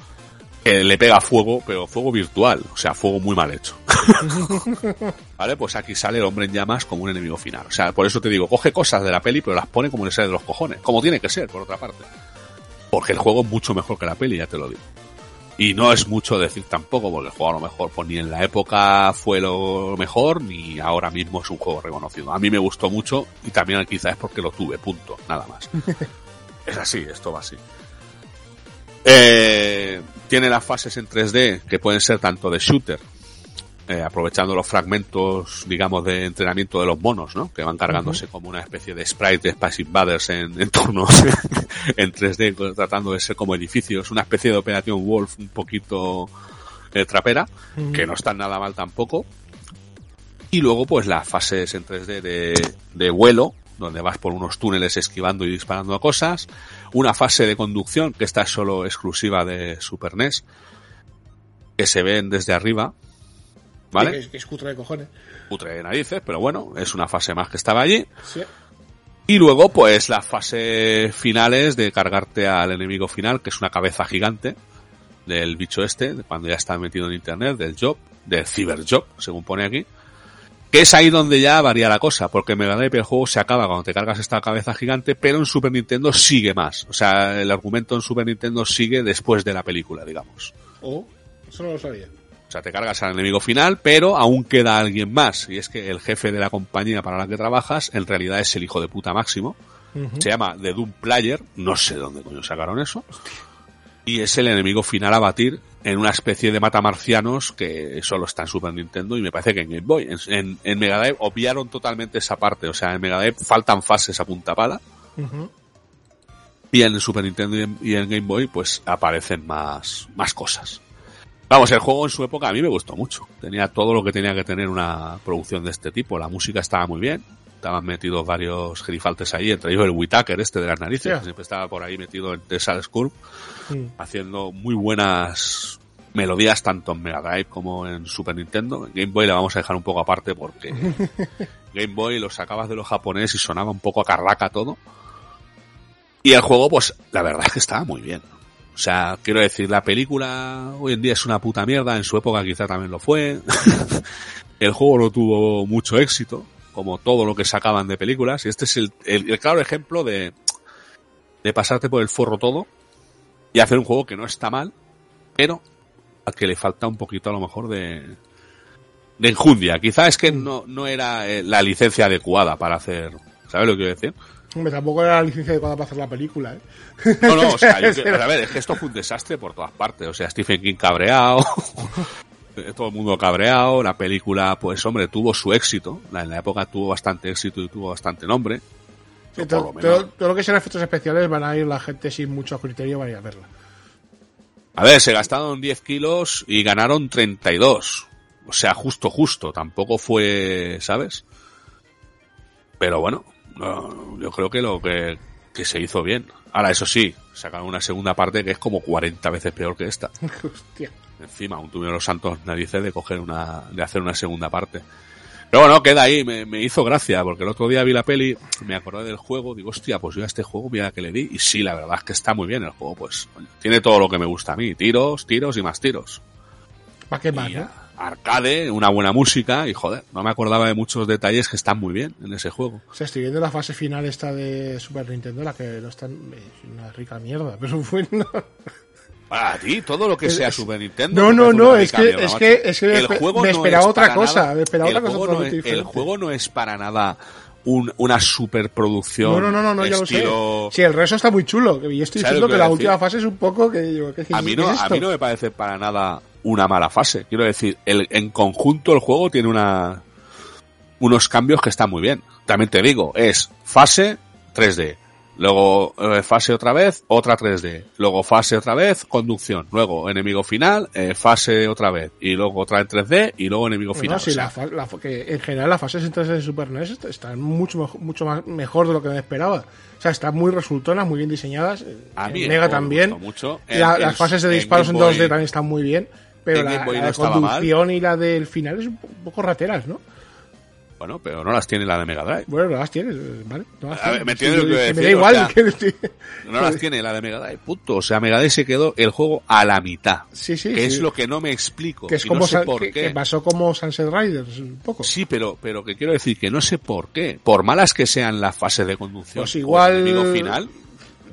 Que le pega fuego, pero fuego virtual, o sea, fuego muy mal hecho. ¿Vale? Pues aquí sale el hombre en llamas como un enemigo final. O sea, por eso te digo, coge cosas de la peli, pero las pone como le sale de los cojones. Como tiene que ser, por otra parte. Porque el juego es mucho mejor que la peli, ya te lo digo. Y no es mucho decir tampoco, porque el juego a lo mejor pues ni en la época fue lo mejor, ni ahora mismo es un juego reconocido. A mí me gustó mucho y también quizás es porque lo tuve, punto, nada más. es así, esto va así. Eh, tiene las fases en 3D que pueden ser tanto de shooter eh, aprovechando los fragmentos, digamos, de entrenamiento de los monos, ¿no? Que van cargándose como una especie de sprite de Space Invaders en entornos en 3D, tratando de ser como edificios, una especie de Operación Wolf un poquito eh, trapera, que no están nada mal tampoco. Y luego, pues las fases en 3D de, de vuelo, donde vas por unos túneles esquivando y disparando a cosas. Una fase de conducción, que está solo exclusiva de Super NES, que se ven desde arriba, ¿Vale? es, cutre de cojones. Cutre de narices, pero bueno, es una fase más que estaba allí. Y luego, pues, las fases finales de cargarte al enemigo final, que es una cabeza gigante del bicho este, cuando ya está metido en internet, del job, del job según pone aquí. Que es ahí donde ya varía la cosa, porque en Mega Drive el juego se acaba cuando te cargas esta cabeza gigante, pero en Super Nintendo sigue más. O sea, el argumento en Super Nintendo sigue después de la película, digamos. Oh, eso no lo sabía. O sea, te cargas al enemigo final, pero aún queda alguien más. Y es que el jefe de la compañía para la que trabajas, en realidad es el hijo de puta máximo. Se llama The Doom Player. No sé dónde coño sacaron eso. Y es el enemigo final a batir en una especie de matamarcianos que solo está en Super Nintendo y me parece que en Game Boy. En, en, Mega Drive obviaron totalmente esa parte. O sea, en Mega Drive faltan fases a punta pala. Y en Super Nintendo y en, Game Boy pues aparecen más, más cosas. Vamos, el juego en su época a mí me gustó mucho. Tenía todo lo que tenía que tener una producción de este tipo. La música estaba muy bien. Estaban metidos varios gerifaltes ahí, entre ellos el Whitaker este de las narices, que siempre estaba por ahí metido en Tessal School, haciendo muy buenas melodías tanto en Mega Drive como en Super Nintendo. En Game Boy la vamos a dejar un poco aparte porque Game Boy lo sacabas de los japoneses y sonaba un poco a carraca todo. Y el juego, pues, la verdad es que estaba muy bien. O sea, quiero decir, la película hoy en día es una puta mierda, en su época quizá también lo fue. el juego no tuvo mucho éxito, como todo lo que sacaban de películas, y este es el, el, claro ejemplo de, de pasarte por el forro todo y hacer un juego que no está mal, pero al que le falta un poquito a lo mejor de, de enjundia. Quizá es que no, no era eh, la licencia adecuada para hacer, ¿sabes lo que quiero decir? Hombre, tampoco era la licencia adecuada para hacer la película, ¿eh? No, no, o sea, yo, a ver, es que esto fue un desastre por todas partes. O sea, Stephen King cabreado, todo el mundo cabreado, la película, pues hombre, tuvo su éxito. En la época tuvo bastante éxito y tuvo bastante nombre. todo, lo que sean efectos especiales van a ir la gente sin mucho criterio, van a ir a verla. A ver, se gastaron 10 kilos y ganaron 32. O sea, justo, justo. Tampoco fue, ¿sabes? Pero bueno, yo creo que lo que, que se hizo bien. Ahora, eso sí, sacaron una segunda parte que es como 40 veces peor que esta. Hostia. Encima, aún tuvieron los santos narices de coger una, de hacer una segunda parte. Pero bueno, queda ahí, me, me, hizo gracia, porque el otro día vi la peli, me acordé del juego, digo, hostia, pues yo a este juego mira que le di, y sí, la verdad es que está muy bien el juego, pues, tiene todo lo que me gusta a mí, tiros, tiros y más tiros. ¿Para qué más, arcade, una buena música y joder, no me acordaba de muchos detalles que están muy bien en ese juego. O sea, estoy viendo la fase final esta de Super Nintendo, la que no está es una rica mierda, pero bueno. Para ti, todo lo que sea Super Nintendo. No, no, no, es que, es que, es que, el juego me esperaba otra cosa. me esperaba otra cosa no es, el juego no es para nada un, una superproducción. No, no, no, no, no ya lo sé. Sí, el resto está muy chulo. Yo estoy diciendo que, que la última fase es un poco que digo, ¿qué, a mí no, a mí no me parece para nada una mala fase. Quiero decir, el, en conjunto el juego tiene una, unos cambios que están muy bien. También te digo, es fase 3D, luego eh, fase otra vez, otra 3D, luego fase otra vez, conducción, luego enemigo final, eh, fase otra vez, y luego otra en 3D, y luego enemigo final. sí, la, que en general las fases en 3D de Super NES están mucho, mucho más, mejor de lo que me esperaba. O sea, están muy resultonas, muy bien diseñadas. A mí Mega también. Mucho. las fases de disparos en, 2D también están muy bien. Pero la, la conducción y la del final es un poco rateras, ¿no? Bueno, pero no las tiene la de Mega Drive. Bueno, no las tiene, ¿vale? No las tiene. me entiendes lo que decir. Me da igual. no las tiene la de Mega Drive, punto. O sea, Mega Drive se quedó el juego a la mitad. Sí, sí. Que es lo que no me explico. Que es como no sé por qué. que, pasó como Sunset Riders, un poco. Sí, pero, pero que quiero decir que no sé por qué. Por malas que sean las fases de conducción. Pues igual. O el final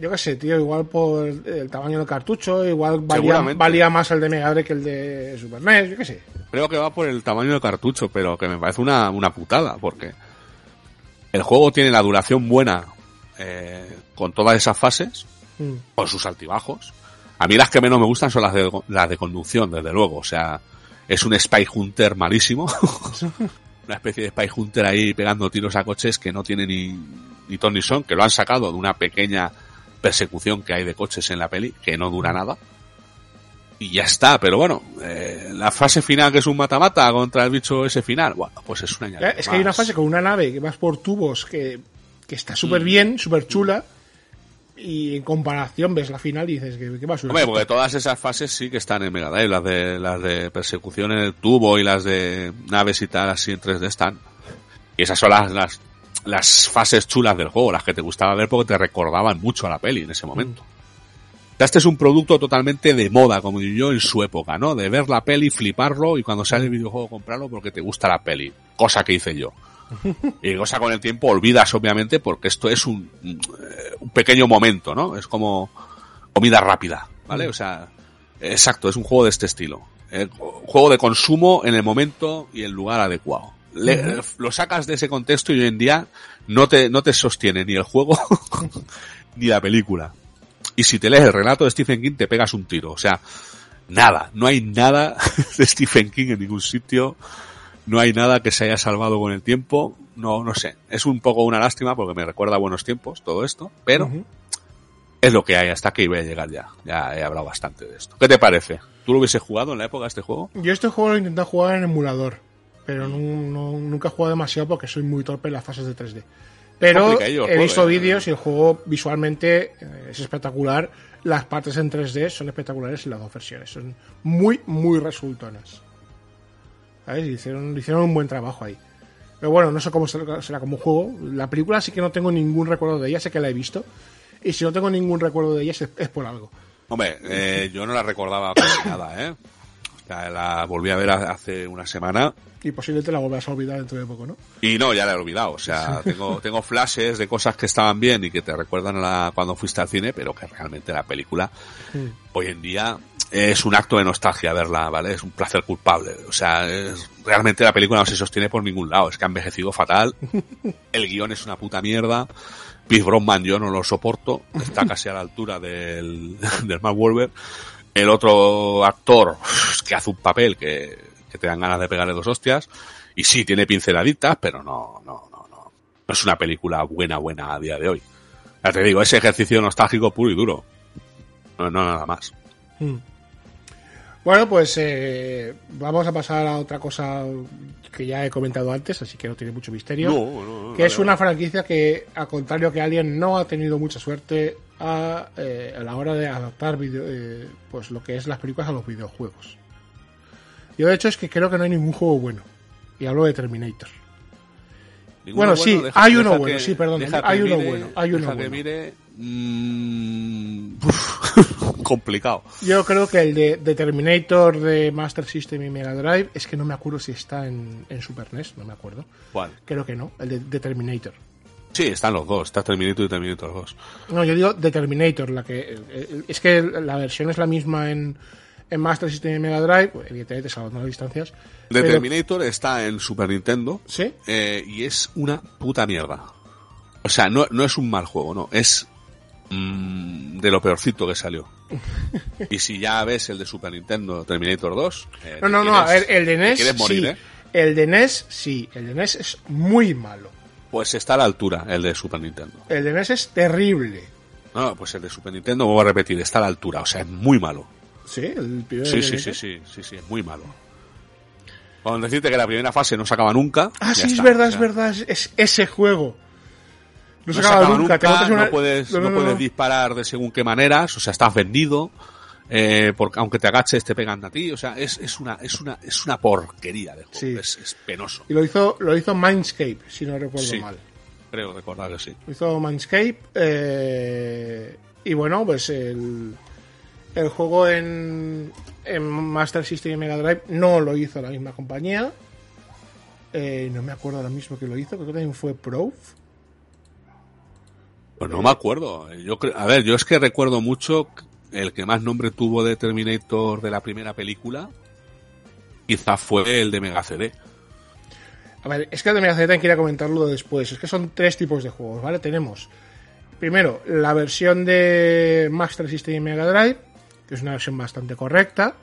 yo qué sé, tío, igual por el tamaño del cartucho, igual valía, valía más el de Mega Drive que el de Super NES, yo qué sé. Creo que va por el tamaño del cartucho, pero que me parece una, una putada, porque el juego tiene la duración buena eh, con todas esas fases, mm. con sus altibajos. A mí las que menos me gustan son las de, las de conducción, desde luego. O sea, es un Spy Hunter malísimo. una especie de Spy Hunter ahí pegando tiros a coches que no tiene ni, ni ton ni son, que lo han sacado de una pequeña persecución que hay de coches en la peli, que no dura nada. Y ya está, pero bueno, eh, la fase final que es un mata-mata contra el bicho ese final, bueno, pues es una eh, Es que hay una fase con una nave que vas por tubos que, que está súper mm. bien, súper chula, y en comparación ves la final y dices que, va a Hombre, porque todas esas fases sí que están en Mega Drive, las de, las de persecución en el tubo y las de naves y tal, así en 3D están. Y esas son las, las las fases chulas del juego, las que te gustaba ver porque te recordaban mucho a la peli en ese momento. Este es un producto totalmente de moda, como digo yo, en su época, ¿no? De ver la peli, fliparlo y cuando sale el videojuego comprarlo porque te gusta la peli. Cosa que hice yo. Y cosa con el tiempo olvidas, obviamente, porque esto es un, un pequeño momento, ¿no? Es como comida rápida, ¿vale? O sea, exacto, es un juego de este estilo. Un juego de consumo en el momento y el lugar adecuado lo sacas de ese contexto y hoy en día no te, no te sostiene ni el juego ni la película. Y si te lees el relato de Stephen King te pegas un tiro. O sea, nada, no hay nada de Stephen King en ningún sitio. No hay nada que se haya salvado con el tiempo. No, no sé. Es un poco una lástima porque me recuerda a buenos tiempos todo esto, pero es lo que hay hasta que iba a llegar ya. Ya he hablado bastante de esto. ¿Qué te parece? ¿Tú lo hubiese jugado en la época este juego? Yo este juego lo he intentado jugar en emulador pero nunca he jugado demasiado porque soy muy torpe en las fases de 3D. Pero he visto ¿eh? vídeos y el juego visualmente eh, es espectacular. Las partes en 3D son espectaculares en las dos versiones. Son muy, muy resultonas. ¿Sabes? Hicieron, hicieron un buen trabajo ahí. Pero bueno, no sé cómo será, como juego. La película sí que no tengo ningún recuerdo de ella, sé que la he visto. Y si no tengo ningún recuerdo de ella es, por algo. Hombre, eh, yo no la recordaba nada, ¿eh? La volví a ver hace una semana Y posiblemente la vuelvas a olvidar dentro de poco, ¿no? y no, ya la he olvidado. O sea, tengo, tengo flashes de cosas que estaban bien y que te recuerdan a la, cuando fuiste al cine, pero que realmente la película hoy en día es un acto de nostalgia verla, ¿vale? Es un placer culpable. O sea, es- realmente la película no se sostiene por ningún lado. Es que ha envejecido fatal. El guion es una puta mierda. Pierce Brosnan yo no lo soporto. Está casi a la altura del, del Mark Wahlberg. El otro actor que hace un papel que, te dan ganas de pegarle dos hostias. Y sí, tiene pinceladitas, pero no, no, no, no. No es una película buena, buena a día de hoy. Ya te digo, ese ejercicio nostálgico puro y duro. No, no nada más. Mm. Bueno, pues eh, vamos a pasar a otra cosa que ya he comentado antes, así que no tiene mucho misterio. no, que es una franquicia que, al contrario que Alien, no ha tenido mucha suerte a, eh, a la hora de adaptar video- eh, pues lo que es las películas a los videojuegos. Yo de hecho es que creo que no hay ningún juego bueno. Y hablo de Terminator. Bueno, sí, hay uno bueno, sí, perdón, hay uno mire- bueno, hay uno deja que bueno. mire, mm, complicado. Yo creo que el de, de Terminator de Master System y Mega Drive es que no me acuerdo si está en, en Super NES, no me acuerdo. ¿Cuál? Creo que no, el de, de Terminator. Sí, están los dos. Está Terminator y Terminator 2. No, yo digo de Terminator, la que eh, eh, es que la versión es la misma en, en Master System y Mega Drive, pues, evidentemente salvando las distancias. The pero- Terminator está en Super Nintendo ¿Sí? eh, y es una puta mierda. O sea, no, no es un mal juego, no. Es mm, de lo peorcito que salió. y si ya ves el de Super Nintendo, Terminator 2... eh, No, no, no, a ver, quieres- el de NES quieres morir, sí. ¿eh? El de NES sí, el de NES es muy malo. Pues está a la altura el de Super Nintendo. El de NES es terrible. No, pues el de Super Nintendo, vuelvo a repetir, está a la altura. O sea, es muy malo. ¿Sí? El primer Sí, sí, NES. sí, sí, sí, sí, es muy malo. Con decirte que la primera fase no se acaba nunca. Ah, sí, es está, verdad, o es verdad, es, es ese juego. No, se acaba acaba nunca, nunca, te montas en una- no puedes, No, puedes disparar de según qué maneras, o sea, estás vendido, eh, porque aunque te agaches te pegan a ti, o sea, es, es una, es una, es una porquería de juego, Sí. es, es penoso, Y lo hizo, lo hizo Mindscape, si no recuerdo Sí. mal. creo recordar que sí. Lo hizo Mindscape. eh, y bueno, pues el, el juego en, en Master System y Mega Drive no lo hizo la misma compañía. Eh, no me acuerdo ahora mismo que lo hizo, creo que también fue Pro. Pues no me acuerdo, yo a ver, yo es que recuerdo mucho el que más nombre tuvo de Terminator de la primera película, quizá fue el de Mega CD. A ver, es que el de Mega CD también quería comentarlo después. Es que son tres tipos de juegos, ¿vale? Tenemos, primero, la versión de Master System y Mega Drive, que es una versión bastante correcta.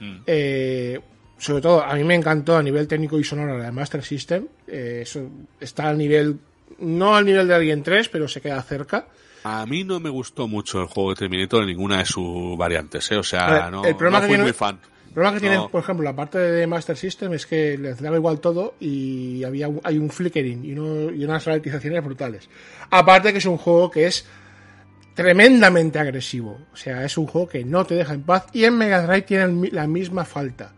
Mm. Eh, sobre todo, a mí me encantó a nivel técnico y sonoro la de Master System. Eh, eso está al nivel, no al nivel de Alien 3, pero se queda cerca. A mí no me gustó mucho el juego de Terminator en ninguna de sus variantes, ¿eh? o sea, ver, no, el problema no que fui tiene- muy fan. El problema que tiene, por ejemplo, la parte de Master System es que les daba igual todo y había un- hay un flickering y, uno- y unas ralentizaciones brutales. Aparte que es un juego que es tremendamente agresivo. O sea, es un juego que no te deja en paz y en Mega Drive tienen mi- la misma falta.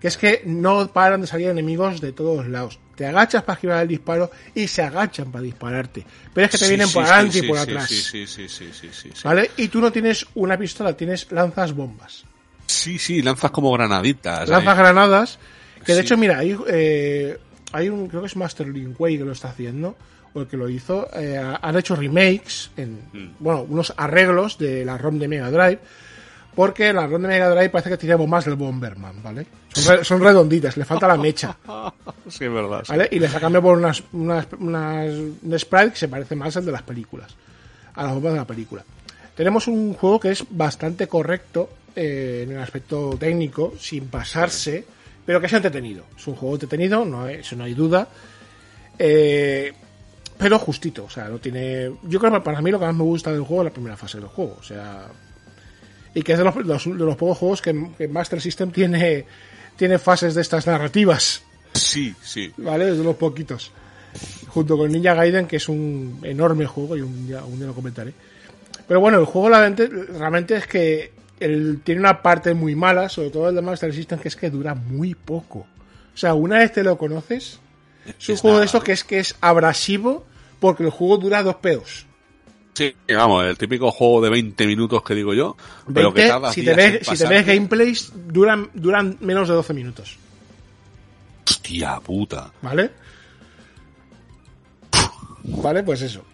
Que es que no paran de salir enemigos de todos lados. Te agachas para esquivar el disparo y se agachan para dispararte. Pero es que te Sí, vienen por sí, adelante sí, y por atrás. Sí, sí, sí, sí. ¿Vale? Y tú no tienes una pistola, tienes lanzas bombas. Sí, sí, lanzas como granaditas. lanza ahí. granadas. Que de hecho, mira, hay, eh, hay un, creo que es Master Link Way que lo está haciendo, o el que lo hizo. eh, han hecho remakes, en, Mm. bueno, unos arreglos de la ROM de Mega Drive, porque la ROM de Mega Drive parece que tiene bombas del Bomberman, ¿vale? Son, re- son redonditas, le falta la mecha, Sí, es verdad. sí. ¿vale? Y les ha cambiado por unas, unas, unas un sprite que se parece más al de las películas, a las bombas de la película. Tenemos un juego que es bastante correcto eh, en el aspecto técnico, sin pasarse, pero que es entretenido. Es un juego entretenido, no hay- eso no hay duda. Eh, pero justito, o sea, no tiene. Yo creo que para mí lo que más me gusta del juego es la primera fase del juego, o sea. Y que es de los, los- de los pocos juegos que, que Master System tiene, tiene fases de estas narrativas. Sí, sí. ¿vale? Es de los poquitos. Junto con Ninja Gaiden, que es un enorme juego, y un día, un día lo comentaré. Pero bueno, el juego realmente, es que el- tiene una parte muy mala, sobre todo el de Master System, que es que dura muy poco. O sea, una vez te lo conoces, es un juego de nada. esto que es que es abrasivo, porque el juego dura dos pedos. Sí, vamos, el típico juego de 20 minutos que digo yo, pero que 20, tarda si, te ves, si te ves gameplays, duran, duran menos de 12 minutos. Hostia puta, ¿Vale? Vale, pues eso.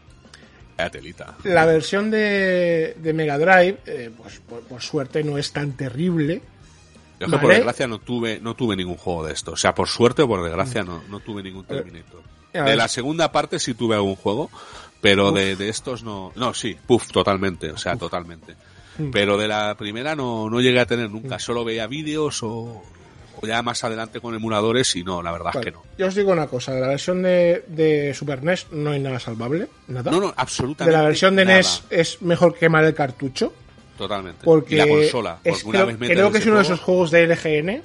telita. La versión de, de Mega Drive, eh, pues por, por suerte no es tan terrible. Yo es que por Vale. desgracia no tuve, no tuve ningún juego de esto. O sea, por suerte o por desgracia no, no tuve ningún Terminator. a De la segunda parte sí tuve algún juego, pero de, de estos no. No, sí, puff, totalmente. O sea, totalmente. Mm. Pero de la primera no, no llegué a tener nunca. Solo veía vídeos o, o ya más adelante con emuladores y no, la verdad Vale, es que no. Yo os digo una cosa, de la versión de, de Super NES no hay nada salvable, nada. No, no, de absolutamente. la versión de nada. NES es mejor quemar el cartucho, Totalmente. porque y la consola. es- Porque una creo, vez creo que es uno de esos juegos de LGN,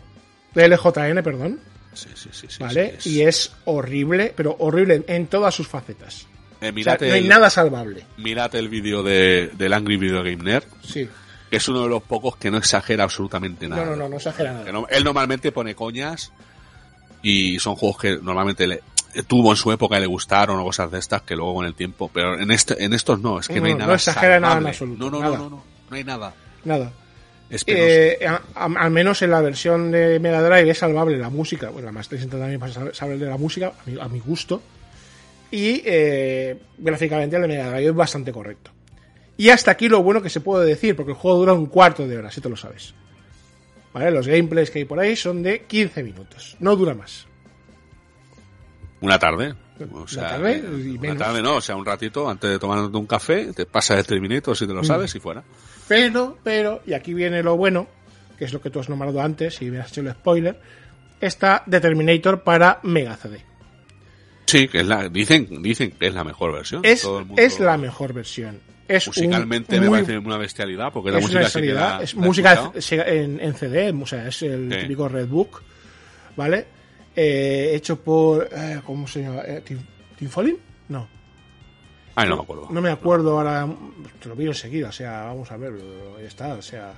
de LJN, perdón, Sí, sí, sí, sí, ¿vale? sí, Y es horrible, pero horrible en todas sus facetas. Eh, O sea, no hay el- nada salvable. mirad el vídeo de, del Angry Video Game Nerd, Sí. que es uno de los pocos que no exagera absolutamente nada. No, no, no, no exagera nada. No- él normalmente pone coñas y son juegos que normalmente le, tuvo en su época y le gustaron o cosas de estas que luego con el tiempo, pero en este en estos no, es que no, No, hay no nada exagera nada en absoluto, No, no, nada. no, no, no, no hay nada. Nada. Eh, a- a- al menos en la versión de Mega Drive es salvable la música. Bueno, la Master System también es salvable la música, a mi, a mi gusto. Y eh, gráficamente el de Mega Drive es bastante correcto. Y hasta aquí lo bueno que se puede decir, porque el juego dura un cuarto de hora, si te lo sabes. ¿Vale? Los gameplays que hay por ahí son de 15 minutos. No dura más. Una tarde. O sea, tarde y una menos. tarde no, o sea, un ratito antes de tomarte un café, te pasas el Terminator si te Mm. lo sabes y fuera. Pero, pero, y aquí viene lo bueno, que es lo que tú has nombrado antes, si me has hecho el spoiler, está The Terminator para Mega CD. Sí, que es la, dicen, dicen que es la mejor versión. Es, Todo el mundo- es la mejor versión. Es un Musicalmente me muy- parece una bestialidad, porque es la música sí que bestialidad, la- es música se- en, en CD, o sea, es el Sí. típico Red Book, ¿vale? Eh, hecho por, eh, ¿cómo se llama? Eh, ¿Tim, Tim Follin? No, Ay, no me acuerdo. no me acuerdo ahora, te lo miro enseguida, o sea, vamos a ver, ahí está, o sea,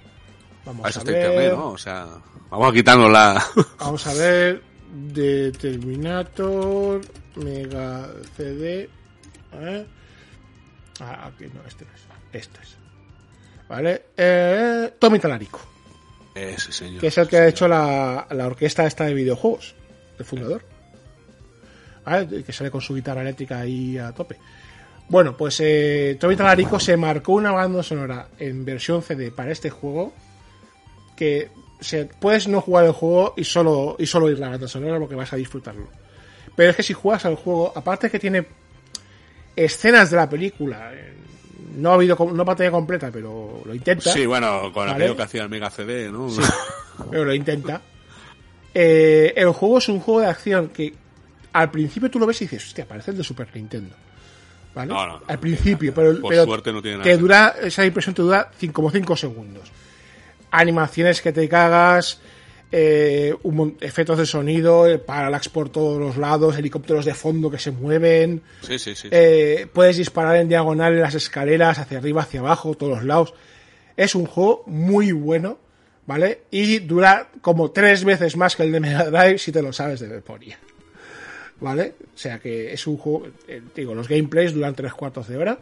vamos Ah, eso a está ver, internet, ¿no? O sea, vamos a quitarnos la... vamos a ver, de Terminator, Mega CD, ¿eh? Ah, aquí no, este no es, este es, ¿vale? Eh, Tommy Talarico. Ese señor. que es el que ha hecho la, la orquesta esta de videojuegos, el fundador. ¿Vale? Que sale con su guitarra eléctrica ahí a tope. Bueno, pues eh, Tommy Talarico se marcó una banda sonora en versión CD para este juego que se, puedes no jugar el juego y solo, y solo ir la banda sonora porque vas a disfrutarlo. Pero es que si juegas al juego, aparte que tiene escenas de la película, eh, no ha habido no pantalla completa, pero lo intenta Sí, bueno, con ¿Vale? aquello que hacía el Mega CD, ¿no? pero lo intenta. Eh, el juego es un juego de acción que al principio tú lo ves y dices, hostia, parece el de Super Nintendo. ¿Vale? No, no, no. al principio, pero, Por pero suerte no tiene nada te dura, esa impresión te dura cin- como 5 segundos. Animaciones que te cagas, eh, un efectos de sonido, eh, parallax por todos los lados, helicópteros de fondo que se mueven, Sí, sí, sí. eh, puedes disparar en diagonal en las escaleras, hacia arriba, hacia abajo, todos los lados. Es un juego muy bueno, ¿vale? Y dura como tres veces más que el de Mega Drive si te lo sabes de memoria. ¿Vale? O sea que es un juego, eh, digo, los gameplays duran tres cuartos de hora.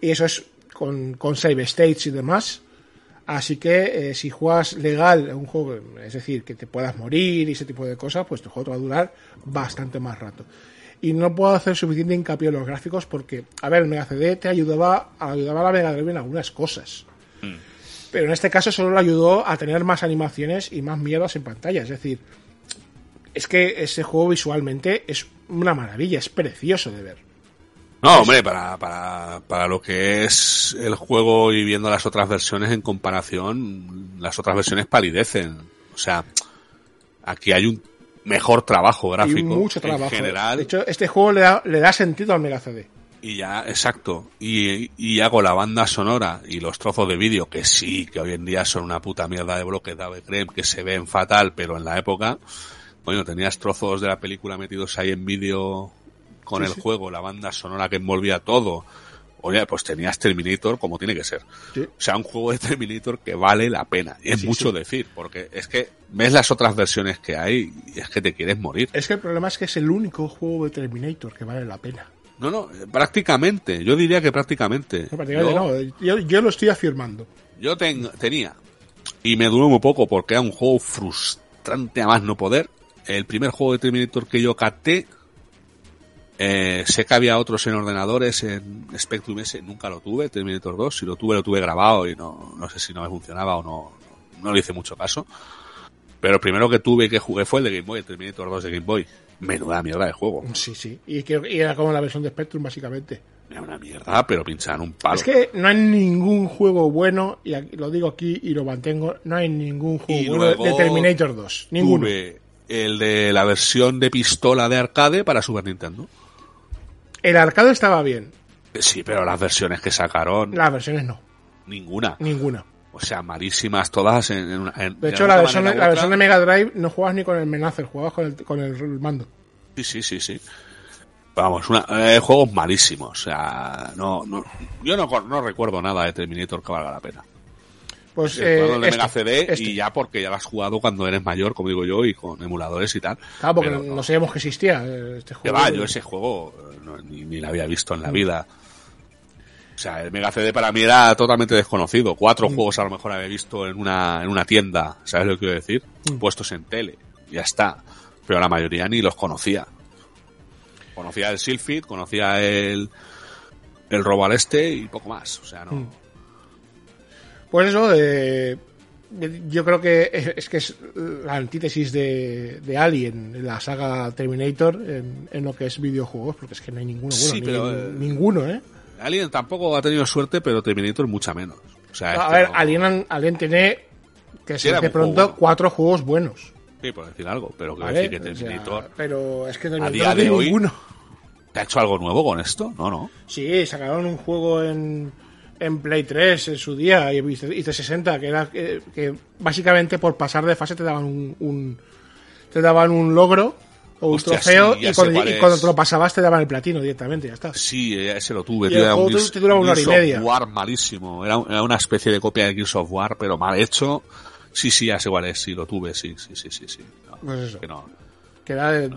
Y eso es con, con save states y demás. Así que eh, si juegas legal un juego, es decir, que te puedas morir y ese tipo de cosas, pues tu juego te va a durar bastante más rato. Y no puedo hacer suficiente hincapié en los gráficos porque, a ver, el Mega CD te ayudaba, ayudaba a la Mega Drive en algunas cosas. Pero en este caso solo le ayudó a tener más animaciones y más mierdas en pantalla. Es decir, es que ese juego visualmente es una maravilla, es precioso de ver. No, hombre, para, para, para lo que es el juego y viendo las otras versiones en comparación, las otras versiones palidecen. O sea, aquí hay un mejor trabajo gráfico y mucho trabajo. en general. De hecho, este juego le da, le da sentido al Mega CD. Y ya, exacto. Y, y hago la banda sonora y los trozos de vídeo, que sí, que hoy en día son una puta mierda de bloques de Ave que se ven fatal, pero en la época, bueno, tenías trozos de la película metidos ahí en vídeo con Sí, el sí. juego, la banda sonora que envolvía todo. Oye, pues tenías Terminator como tiene que ser. Sí. O sea, un juego de Terminator que vale la pena. Y es mucho decir, porque es que ves las otras versiones que hay y es que te quieres morir. Es que el problema es que es el único juego de Terminator que vale la pena. No, no, prácticamente. Yo diría que prácticamente. No, prácticamente yo, no. Yo, yo, lo estoy afirmando. Yo ten, tenía. Y me duró muy poco porque era un juego frustrante a más no poder. El primer juego de Terminator que yo capté. Eh, sé que había otros en ordenadores, en Spectrum S, nunca lo tuve, Terminator 2, si lo tuve lo tuve grabado y no, no sé si no me funcionaba o no, no, le hice mucho caso. Pero el primero que tuve y que jugué fue el de Game Boy, el Terminator 2 de Game Boy. Menuda mierda de juego. Sí, sí. Y, que, y era como la versión de Spectrum, básicamente. Era una mierda, pero pinchaban un palo. Es que no hay ningún juego bueno, y aquí, lo digo aquí y lo mantengo, no hay ningún juego bueno de Terminator 2. Ninguno. Tuve el de la versión de pistola de arcade para Super Nintendo. El arcade estaba bien. Sí, pero las versiones que sacaron. Las versiones no. Ninguna. Ninguna. O sea, malísimas todas en, en, en De hecho, la versión, la versión, de Mega Drive no juegas ni con el Menacer, jugabas con el, con el mando. Sí, sí, sí, sí. Vamos, una, eh, juegos malísimos. O sea, no, no, yo no, no recuerdo nada de Terminator que valga la pena. Pues eh, eh, de este, Mega CD este. y ya porque ya lo has jugado cuando eres mayor, como digo yo, y con emuladores y tal. Claro, porque Pero no, no sabíamos que existía este Que juego. va, yo ese juego no, ni, ni lo había visto en la vida. O sea, el Mega CD para mí era totalmente desconocido. Cuatro Mm. juegos a lo mejor había visto en una, en una tienda, ¿sabes lo que quiero decir? Mm. Puestos en tele, ya está. Pero la mayoría ni los conocía. Conocía el Silphid, conocía el, el Robo al Este y poco más. O sea, no. Pues eso, eh, yo creo que es, es que es la antítesis de, de Alien, la saga Terminator, en, en, lo que es videojuegos, porque es que no hay ninguno bueno, Sí, ni- pero, eh, ninguno, ¿eh? Alien tampoco ha tenido suerte, pero Terminator mucha menos. O sea, A este ver, no- Alien, Alien tiene, que Sí, se juego pronto, bueno. cuatro juegos buenos. Sí, por decir algo, pero quiero ¿vale? decir que O sea, Terminator. pero es que Terminator día no tiene de hoy- ninguno. ¿Te ha hecho algo nuevo con esto? No, no. Sí, sacaron un juego en, en Play 3 en su día y y 360 que era que, que básicamente por pasar de fase te daban un, un- te daban un logro o un Hostia, trofeo sí, y, cuando, y te lo pasabas te daban el platino directamente, ya está. Sí, eh, ese lo tuve. Y tío, el era un te- duraba una hora y media. War malísimo. Era, era una especie de copia de Gears of War, pero mal hecho. Sí, sí, ya sé cuál es. Sí, lo tuve, sí, sí, sí, sí. sí. No, Pues eso. que no. Que era de,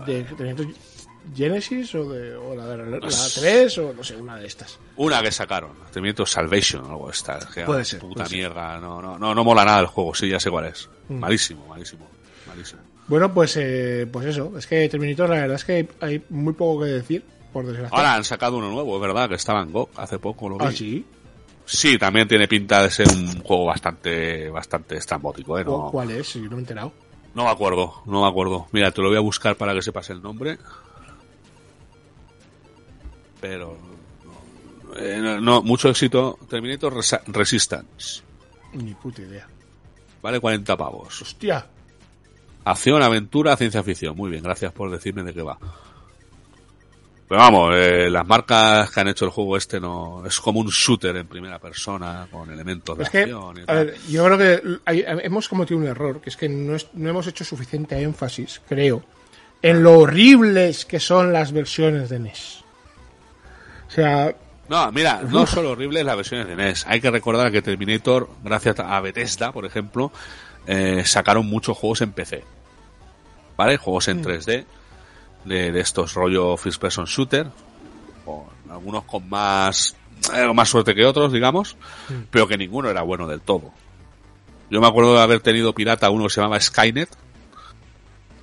Genesis o, de, o la, de la, la 3 o no sé, una de estas. Una que sacaron, Terminator Salvation, algo de esta. que era Puede ser, Puta puede ser. mierda. No, no, no, no mola nada el juego, sí, ya sé cuál es. Mm. Malísimo, malísimo, malísimo. Bueno, pues eh, pues eso, es que Terminator la verdad es que hay muy poco que decir, por desgracia. Ahora han sacado uno nuevo, es verdad, que estaba en GOG hace poco. Lo vi. ¿Ah, sí? Sí, también tiene pinta de ser un juego bastante, bastante estrambótico, ¿eh? No, ¿Cuál es? No me he enterado. no me acuerdo, no me acuerdo. Mira, te lo voy a buscar para que sepas el nombre. Pero, no, eh, no, no, mucho éxito. Terminator Resa- Resistance. Ni puta idea. Vale 40 pavos. Hostia. Acción, aventura, ciencia ficción. Muy bien, gracias por decirme de qué va. Pero vamos, eh, las marcas que han hecho el juego este no es como un shooter en primera persona con elementos de Es que, acción y a tal. ver, yo creo que hay- hemos cometido un error, que es que no, es- no hemos hecho suficiente énfasis, creo, en lo horribles que son las versiones de NES. Sea, No, mira, no solo horribles las versiones de NES. Hay que recordar que Terminator, gracias a Bethesda, por ejemplo, eh, sacaron muchos juegos en PC. ¿Vale? Juegos en 3D, de, de estos rollo First Person Shooter, algunos con más, eh, más suerte que otros, digamos, pero que ninguno era bueno del todo. Yo me acuerdo de haber tenido pirata uno que se llamaba Skynet,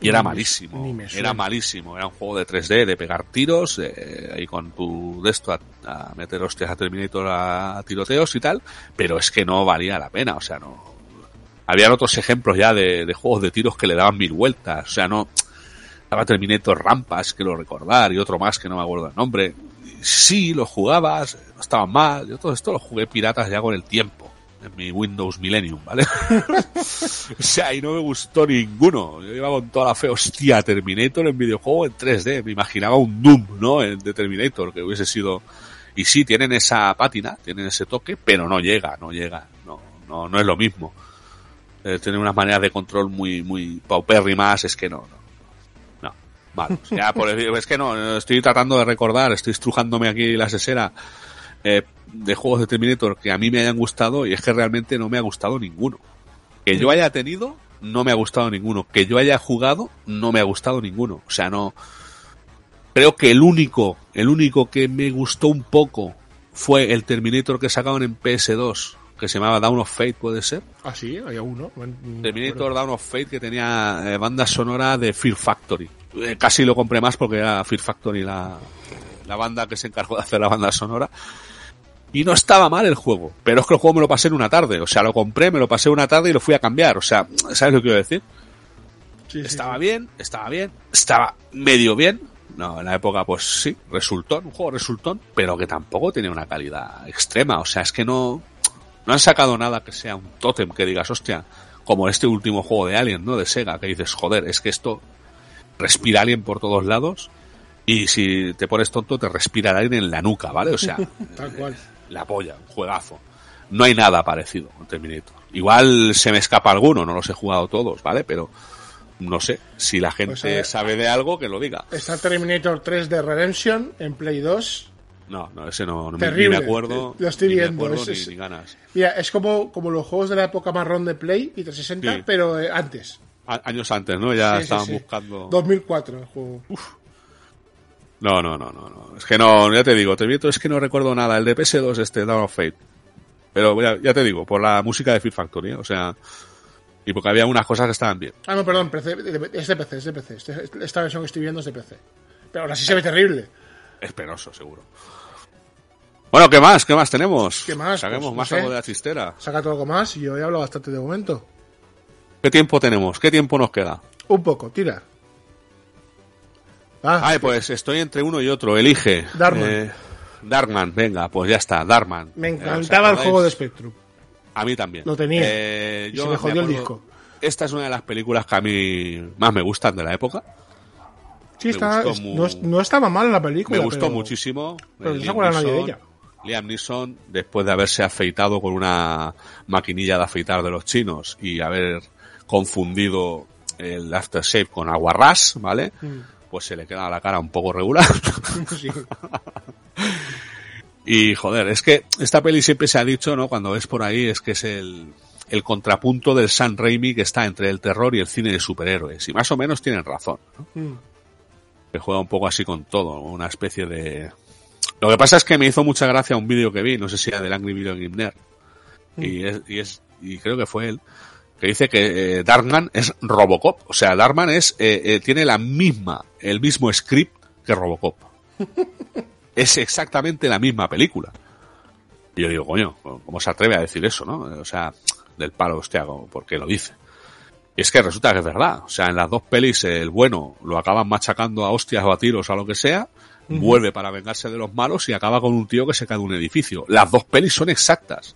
y era malísimo. ni me suena. Era malísimo. Era un juego de 3D, de pegar tiros, eh, ahí con tu de esto a, a meter hostias a Terminator a, a tiroteos y tal, pero es que no valía la pena, o sea, no. Habían otros ejemplos ya de, de juegos de tiros que le daban mil vueltas, o sea, no. Estaba Terminator Rampas, quiero recordar, y otro más que no me acuerdo el nombre. Sí, los jugabas, no estaban mal, yo todo esto lo jugué piratas ya con el tiempo, en mi Windows Millennium, ¿vale? O sea, y no me gustó ninguno. Yo iba con toda la fe, hostia, Terminator en videojuego en 3D. Me imaginaba un Doom, ¿no? De Terminator, que hubiese sido... Y sí, tienen esa pátina, tienen ese toque, pero no llega, no llega. No, no, no es lo mismo. Eh, tiene unas maneras de control muy, muy paupérrimas, es que no, no. Mal. O sea, por es que no, estoy tratando de recordar, estoy estrujándome aquí la sesera eh, de juegos de Terminator que a mí me hayan gustado y es que realmente no me ha gustado ninguno. Que yo haya tenido, no me ha gustado ninguno. Que yo haya jugado, no me ha gustado ninguno. O sea, no. Creo que el único, el único que me gustó un poco fue el Terminator que sacaban en PS2, que se llamaba Down of Fate, ¿puede ser? Ah, sí, había uno. Terminator Down of Fate que tenía eh, banda sonora de Fear Factory. Eh, casi lo compré más porque era Fear Factory la, la banda que se encargó de hacer la banda sonora. Y no estaba mal el juego, pero es que el juego me lo pasé en una tarde. O sea, lo compré, me lo pasé una tarde y lo fui a cambiar. O sea, ¿sabes lo que quiero decir? Sí, estaba sí. bien, estaba bien, estaba medio bien. No, en la época, pues sí, resultó, un juego resultón, pero que tampoco tenía una calidad extrema. O sea, es que no, no han sacado nada que sea un tótem que digas, hostia, como este último juego de Alien, ¿no? De Sega, que dices, joder, es que esto respira Alien por todos lados y si te pones tonto te respira el aire en la nuca, ¿vale? O sea, Tal cual. la polla, un juegazo. No hay nada parecido con Terminator. Igual se me escapa alguno, no los he jugado todos, ¿vale? Pero no sé, si la gente Pues, eh, sabe de algo, que lo diga. Está Terminator 3 de Redemption en Play 2. No, no, ese no, no me- ni Terrible. me acuerdo. Lo estoy ni me viendo, es- ni- es- ni ganas. Mira, es como, como los juegos de la época marrón de Play y 360, Sí. pero eh, antes. A- años antes, ¿no? Ya Sí, estaban sí. buscando. 2004 el juego. No, no, no, no, no. Es que no, ya te digo, Terminator es que no recuerdo nada. El de PS2, este, Dawn of Fate. Pero ya, ya te digo, por la música de Fear Factory, ¿eh? o sea, y porque había unas cosas que estaban bien. Ah, no, perdón, PC, es de PC, es de PC. Este- Esta versión que estoy viendo es de PC. Pero aún así se ve terrible. Es penoso, seguro. Bueno, ¿qué más? ¿Qué más tenemos? ¿Qué más? Saquemos Pues, no más sé. algo de la chistera. Saca todo algo más y yo he hablado bastante de momento. ¿Qué tiempo tenemos? ¿Qué tiempo nos queda? Un poco, tira. Ah, Ay, pues estoy entre uno y otro. Elige. Darkman. Eh, Darkman, venga, pues ya está, Darkman. me Eh, ¿os encantaba el acordáis? juego de Spectrum. A mí también. Lo tenía. Eh, Y yo se me jodió el acuerdo- disco. Esta es una de las películas que a mí más me gustan de la época. Sí, Me está, no, no estaba mal la película. Me gustó pero- muchísimo. pero Eh, no se Liam acuerda nadie de ella. Liam Neeson, después de haberse afeitado con una maquinilla de afeitar de los chinos y haber confundido el aftershave con aguarrás, ¿vale? Mm. Pues se le queda la cara un poco regular. Sí. y joder, es que esta peli siempre se ha dicho, ¿no? Cuando ves por ahí, es que es el, el contrapunto del San Raimi que está entre el terror y el cine de superhéroes. Y más o menos tienen razón, ¿no? Mm. que juega un poco así con todo, ¿no? una especie de... Lo que pasa es que me hizo mucha gracia un vídeo que vi, no sé si era del Angry Video Game Nerd, y, es, y, es, y creo que fue él, que dice que eh, Darkman es Robocop, o sea, Darkman es, eh, eh, tiene la misma, el mismo script que Robocop. es exactamente la misma película. Y yo digo, coño, ¿cómo se atreve a decir eso, no? O sea, del palo, hostia, ¿por qué lo dice? Y es que resulta que es verdad. O sea, en las dos pelis el bueno lo acaban machacando a hostias o a tiros o a lo que sea, vuelve para vengarse de los malos y acaba con un tío que se cae de un edificio. Las dos pelis son exactas.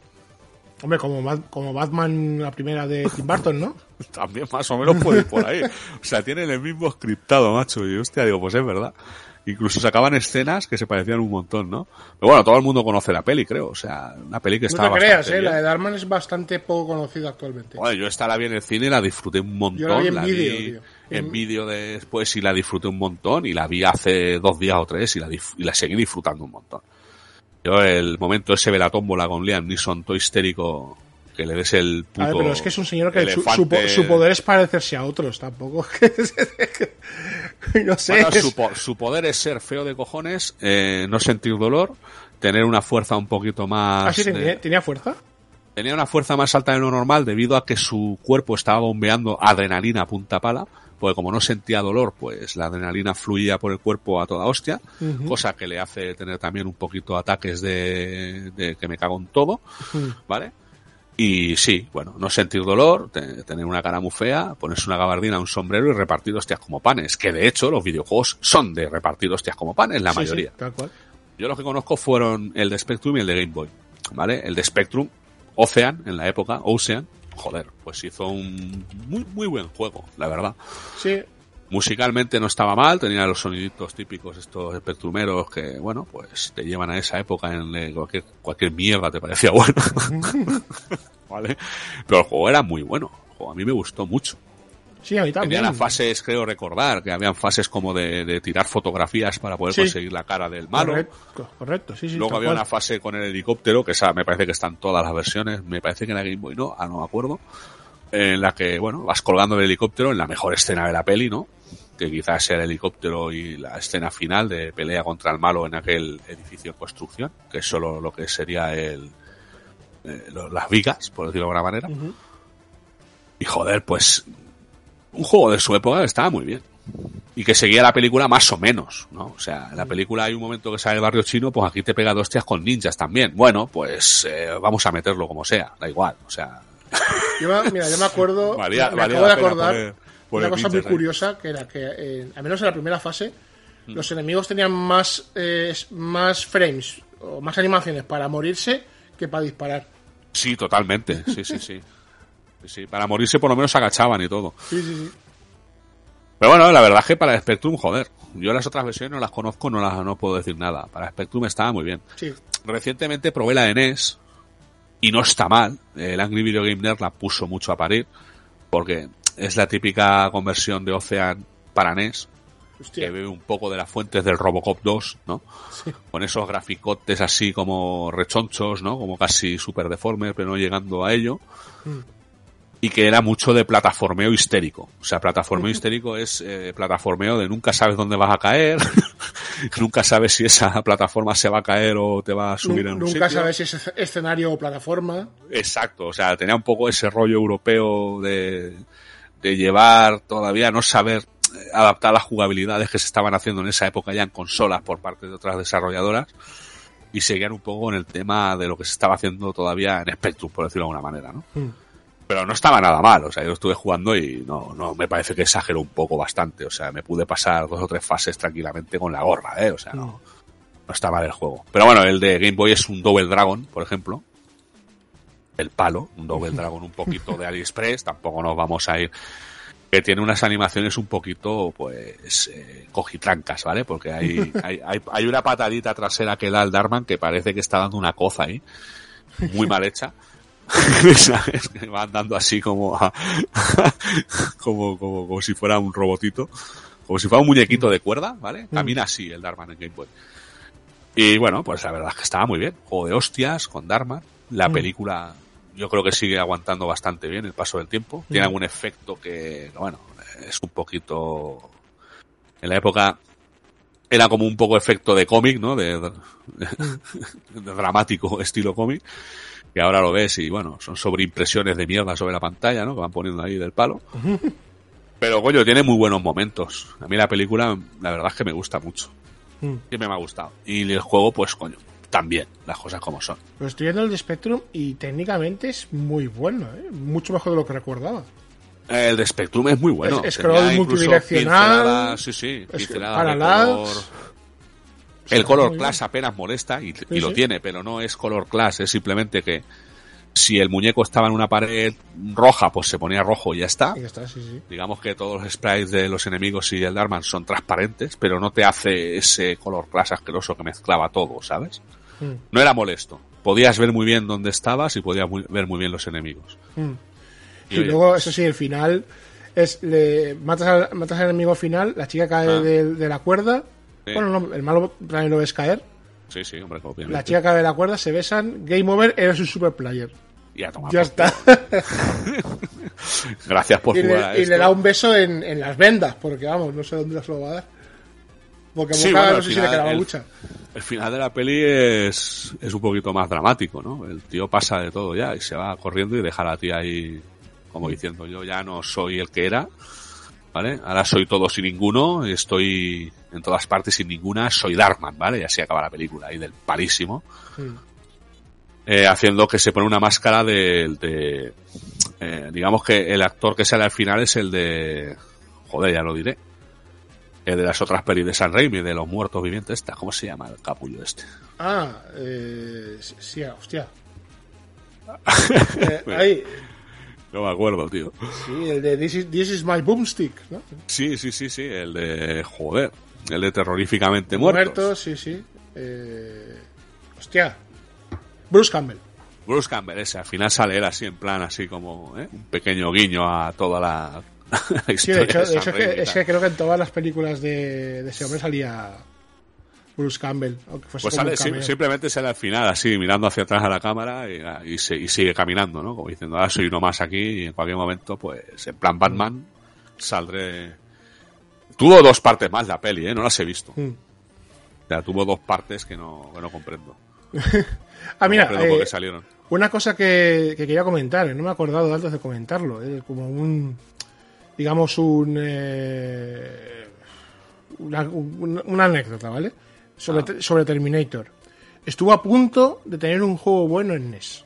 Hombre, como, Bat- como Batman, la primera de Tim Burton, ¿no? También más o menos puede ir por ahí. O sea, tienen el mismo scriptado, macho. Y hostia, digo, pues es verdad. Incluso sacaban escenas que se parecían un montón, ¿no? Pero bueno, todo el mundo conoce la peli, creo. O sea, una peli que No está te creas, bastante ¿eh? bien. La de Darman es bastante poco conocida actualmente. Bueno, yo esta la vi en el cine y la disfruté un montón. Yo la vi en vídeo. En En- vídeo después y la disfruté un montón y la vi hace dos días o tres y la, dif- y la seguí disfrutando un montón. Yo el momento ese de la tómbola con Liam Neeson todo histérico que le des el puto A ver, pero es que es un señor que su, su su poder es parecerse a otros, tampoco. no sé. Bueno, su, po- su poder es ser feo de cojones, eh, no sentir dolor, tener una fuerza un poquito más... ¿Ah, sí, tenía, tenía fuerza? Tenía una fuerza más alta de lo normal debido a que su cuerpo estaba bombeando adrenalina a punta pala, porque como no sentía dolor, pues la adrenalina fluía por el cuerpo a toda hostia, cosa que le hace tener también un poquito ataques de, de que me cago en todo, ¿vale? Y sí, bueno, no sentir dolor, te- tener una cara muy fea, ponerse una gabardina, un sombrero y repartir hostias como panes, que de hecho los videojuegos son de repartir hostias como panes, la Sí, sí, mayoría. tal cual. Yo los que conozco fueron el de Spectrum y el de Game Boy, ¿vale? El de Spectrum, Ocean, en la época, Ocean, joder, pues hizo un muy, muy buen juego, la verdad. Sí, Musicalmente no estaba mal, tenía los soniditos típicos estos espectrumeros que, bueno, pues te llevan a esa época en cualquier, cualquier mierda te parecía bueno. ¿Vale? Pero el juego era muy bueno. A mí me gustó mucho. Sí, a mí también. fases, creo recordar, que habían fases como de, de tirar fotografías para poder Sí. conseguir la cara del malo. Correcto, correcto, sí, sí. Luego había cual. una fase con el helicóptero, que esa me parece que están todas las versiones, me parece que en la Game Boy no, ah, no me acuerdo, en la que, bueno, vas colgando el helicóptero en la mejor escena de la peli, ¿no? que quizás sea el helicóptero y la escena final de pelea contra el malo en aquel edificio en construcción, que es solo lo que sería el eh, las vigas, por decirlo de alguna manera. Y joder, pues un juego de su época estaba muy bien. Y que seguía la película más o menos, ¿no? O sea, en la película hay un momento que sale el barrio chino, pues aquí te pega dos hostias con ninjas también. Bueno, pues eh, vamos a meterlo como sea, da igual, o sea... Yo, mira, yo me acuerdo, me acabo de acordar una cosa muy curiosa, que era que, eh, al menos en la primera fase, mm. los enemigos tenían más, eh, más frames o más animaciones para morirse que para disparar. Sí, totalmente, sí, sí, sí. sí, para morirse por lo menos agachaban y todo. Sí, sí, sí. Pero bueno, la verdad es que para Spectrum, joder, yo las otras versiones no las conozco, no las no puedo decir nada. Para Spectrum estaba muy bien. Sí. Recientemente probé la de NES y no está mal. El Angry Video Game Nerd la puso mucho a parir porque es la típica conversión de Ocean para NES que bebe un poco de las fuentes del Robocop 2, ¿no? Con esos graficotes así como rechonchos, ¿no? Como casi super deformes, pero no llegando a ello. Mm. Y que era mucho de plataformeo histérico. O sea, plataformeo histérico es eh, plataformeo de nunca sabes dónde vas a caer, nunca sabes si esa plataforma se va a caer o te va a subir en un Nunca sabes si es escenario o plataforma. Exacto, o sea, tenía un poco ese rollo europeo de, de llevar todavía no saber adaptar las jugabilidades que se estaban haciendo en esa época ya en consolas por parte de otras desarrolladoras y seguían un poco en el tema de lo que se estaba haciendo todavía en Spectrum, por decirlo de alguna manera, ¿no? Hmm. Pero no estaba nada mal, o sea, yo estuve jugando y no, no, me parece que exageró un poco bastante, o sea, me pude pasar dos o tres fases tranquilamente con la gorra, eh, o sea, no, hmm. no está mal el juego. Pero bueno, el de Game Boy es un Double Dragon, por ejemplo, el palo, un Double Dragon un poquito de AliExpress, tampoco nos vamos a ir que tiene unas animaciones un poquito, pues, eh, cogitrancas, ¿vale? Porque hay, hay, hay, una patadita trasera que da el Darman que parece que está dando una coza ahí, muy mal hecha. ¿Sabes? Que va andando así como, como, como, como si fuera un robotito, como si fuera un muñequito de cuerda, ¿vale? Mm. Camina así el Darman en Game Boy. Y bueno, pues la verdad es que estaba muy bien. Juego de hostias con Darman. La mm. película yo creo que sigue aguantando bastante bien el paso del tiempo. Tiene mm. algún efecto que, bueno, es un poquito... En la época era como un poco efecto de cómic, ¿no? De, dramático estilo cómic. Que ahora lo ves y, bueno, son sobreimpresiones de mierda sobre la pantalla, ¿no? Que van poniendo ahí del palo. Pero, coño, tiene muy buenos momentos. A mí la película, la verdad es que me gusta mucho. Mm. Siempre me ha gustado. Y el juego, pues, coño, también, las cosas como son. Pero estoy viendo el de Spectrum y técnicamente es muy bueno, ¿eh? mucho mejor de lo que recordaba. El de Spectrum es muy bueno. Es, scroll multidireccional. Sí, sí. Color. El color class apenas molesta y, lo tiene, pero no es color class, es simplemente que si el muñeco estaba en una pared roja, pues se ponía rojo y ya está. Y ya está sí, sí. Digamos que todos los sprites de los enemigos y el Darman son transparentes, pero no te hace ese color class asqueroso que mezclaba todo, ¿sabes? Mm. No era molesto. Podías ver muy bien dónde estabas y podías ver muy bien los enemigos. Mm. Y, luego, eso sí, el final es le matas al, matas al enemigo final, la chica cae ah. de, la cuerda. Bueno, no, el malo también lo ves caer. Sí, sí, hombre, La chica cae de la cuerda, se besan, game over, eres un super player. Ya, ya está. Gracias por jugar. y le da un beso en, en, las vendas, porque vamos, no sé dónde se lo va a dar. Porque a no sé si le quedaba mucha el final de la peli es, es un poquito más dramático, ¿no? El tío pasa de todo ya y se va corriendo y deja a la tía ahí como diciendo yo ya no soy el que era, ¿vale? Ahora soy todo sin ninguno, estoy en todas partes sin ninguna, soy Darkman, ¿vale? Y así acaba la película ahí del parísimo. Eh, haciendo que se pone una máscara de, de eh, digamos que el actor que sale al final es el de, joder, ya lo diré, de las otras pelis de San Raimi, de los muertos vivientes, esta, ¿cómo se llama el capullo este? Ah, eh, sí, hostia. eh, ahí. No me acuerdo, tío. Sí, el de This is, My Boomstick, ¿no? Sí, sí, sí, sí, el de, joder, el de terroríficamente muertos. Muertos, sí, sí. Eh, hostia. Bruce Campbell. Bruce Campbell, ese, al final sale él así en plan, así como ¿eh? un pequeño guiño a toda la sí, de hecho, es, que, creo que en todas las películas de, ese hombre salía Bruce Campbell. pues sale, simplemente sale al final, así, mirando hacia atrás a la cámara y, sigue caminando, ¿no? Como diciendo, ah, soy uno más aquí y en cualquier momento, pues, en plan Batman, saldré Tuvo dos partes más la peli, ¿eh? No las he visto. Mm. O sea, tuvo dos partes que no, que no comprendo. Ah, mira, comprendo eh, salieron. una cosa que, que quería comentar, no me he acordado antes de comentarlo, eh, como un, digamos, un, eh, una, un- una anécdota, ¿vale? Sobre, Ah. sobre Terminator. Estuvo a punto de tener un juego bueno en NES.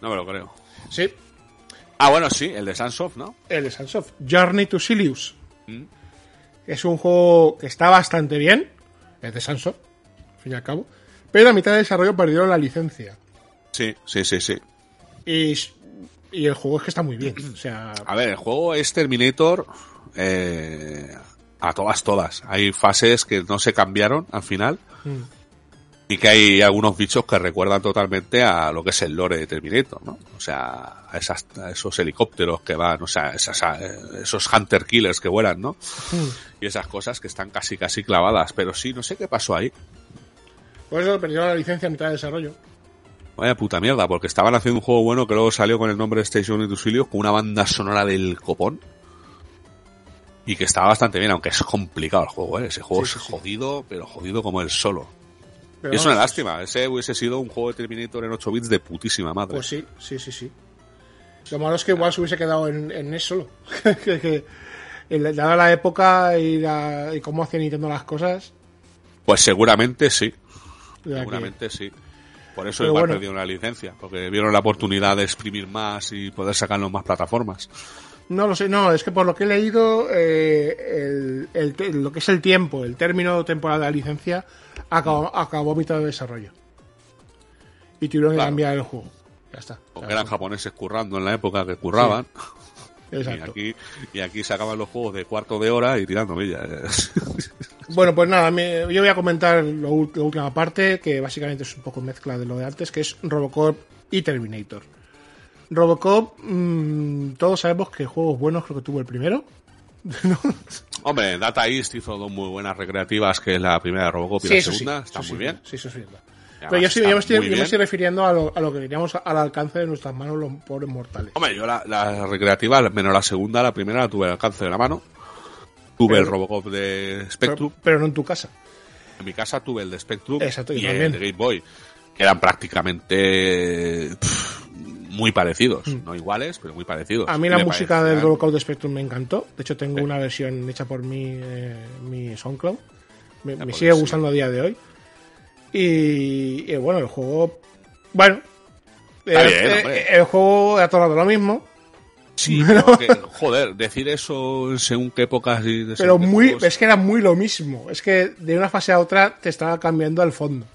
No me lo creo. Sí, Ah, bueno, sí, el de Sunsoft, ¿no? el de Sunsoft. Journey to Silius. Mm. Es un juego que está bastante bien. Es de Sunsoft, al fin y al cabo. Pero a mitad de desarrollo perdieron la licencia. Sí, sí, sí, sí. Y, y el juego es que está muy bien. O sea, A ver, el juego es Terminator eh, a todas, todas. Hay fases que no se cambiaron al final mm, y que hay algunos bichos que recuerdan totalmente a lo que es el lore de Terminator, ¿no? O sea, a, esas- a esos helicópteros que van, o sea, esas- a- esos hunter killers que vuelan, ¿no? mm. Y esas cosas que están casi, casi clavadas. Pero sí, no sé qué pasó ahí. por eso perdieron la licencia a mitad de desarrollo. Vaya puta mierda, porque estaban haciendo un juego bueno que luego salió con el nombre de Station y Tusilios con una banda sonora del copón. Y que estaba bastante bien, aunque es complicado el juego, ¿eh? Ese juego Sí, es sí, sí. jodido, pero jodido como el solo. Pero es una lástima, ese hubiese sido un juego de Terminator en 8 bits de putísima madre. Pues sí, sí, sí, sí. Lo malo es que igual se hubiese quedado en, en NES solo. que, que, el- dada la época y, la, y cómo hacía Nintendo las cosas. Pues seguramente sí, que- seguramente sí. Por eso Pero igual bueno. perdieron la licencia, porque vieron la oportunidad de exprimir más y poder sacarlo en más plataformas. No lo sé, no, es que por lo que he leído, eh, el, el lo que es el tiempo, el término temporal de la licencia, acabó, acabó a mitad de desarrollo. Y tuvieron que Claro. cambiar el juego. Ya está. Porque eran japoneses currando en la época que curraban. Y Exacto. aquí, y aquí sacaban los juegos de cuarto de hora y tirando millas. Bueno, pues nada, me- yo voy a comentar lo la última parte, que básicamente es un poco mezcla de lo de antes, que es Robocop y Terminator. Robocop, mm, todos sabemos que juegos buenos creo que tuvo el primero. Hombre, Data East hizo dos muy buenas recreativas, que es la primera de Robocop y la segunda. sí, está muy sí, bien. Sí, eso es verdad. Y Pero yo, sí- me estoy, muy yo me bien. estoy refiriendo a lo, a lo que teníamos al alcance de nuestras manos los pobres mortales. Hombre, yo la, la recreativa, menos la segunda, la primera la tuve al alcance de la mano. Tuve Pero- el Robocop de Spectrum. pero no en tu casa. En mi casa tuve el de Spectrum Exacto, y también. el de Game Boy, que eran prácticamente pff, muy parecidos. No iguales, pero muy parecidos. Mm. A mí la música del de Spectrum me encantó. De hecho, tengo una versión hecha por mi, eh, mi SoundCloud. Me, me sigue sí. gustando a día de hoy. Y, y bueno, el juego. Bueno, Está el, bien, eh, el juego ha todo lo mismo. Sí, pero que, joder, decir eso según qué épocas y de Pero muy, juegos- es que era muy lo mismo. Es que de una fase a otra te estaba cambiando el fondo.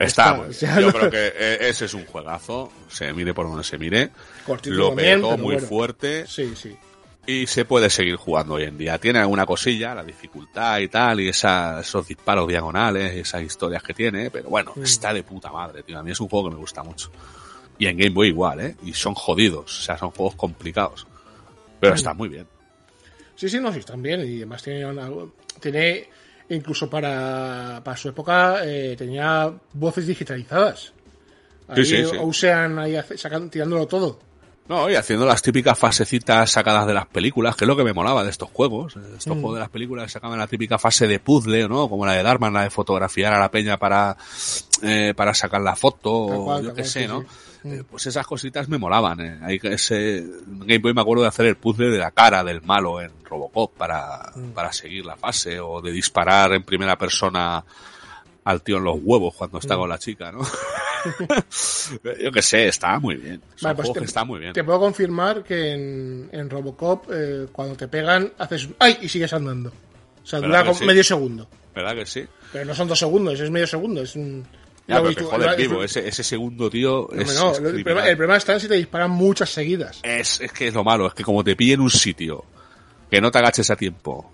Está, está, bien. Yo no- creo que eh, ese es un juegazo, se mire por donde se mire. Lo pero muy bueno. fuerte Sí, sí. y se puede seguir jugando hoy en día. Tiene alguna cosilla, la dificultad y tal, y esa, esos disparos diagonales, y esas historias que tiene, pero bueno, Mm. está de puta madre, tío. A mí es un juego que me gusta mucho. Y en Game Boy igual, ¿eh? Y son jodidos, o sea, son juegos complicados. Mm. Pero está muy bien. Sí, sí, no, sí, están bien. Y además tiene, una- tiene incluso para, para su época, eh, tenía voces digitalizadas. Ahí Sí, sí, sí. Ocean ahí hace- sacan- tirándolo todo. No, y haciendo las típicas fasecitas sacadas de las películas, que es lo que me molaba de estos juegos. Estos Mm. juegos de las películas sacaban la típica fase de puzzle, ¿no? Como la de Darman, la de fotografiar a la peña para, eh, para sacar la foto, Tal o cual, yo qué sé, ¿no? Sí. Mm. Eh, pues esas cositas me molaban. Eh. Ahí que ese en Game Boy me acuerdo de hacer el puzzle de la cara del malo en Robocop para, Mm. para seguir la fase, o de disparar en primera persona al tío en los huevos cuando está Mm. con la chica, ¿no? yo qué sé, está muy bien. Vale, pues te- que están muy bien. Te puedo confirmar que en, en Robocop, eh, cuando te pegan, haces ¡ay! y sigues andando. O sea, ¿Verdad dura sí? medio segundo. ¿Verdad que sí? Pero no son dos segundos, es medio segundo. Es un. Ya, lo pero que habitu- joder, lo- vivo, ese, ese segundo tío No, es, no, es el, problema, el problema está en si te disparan muchas seguidas. Es, es que es lo malo, es que como te pillen un sitio que no te agaches a tiempo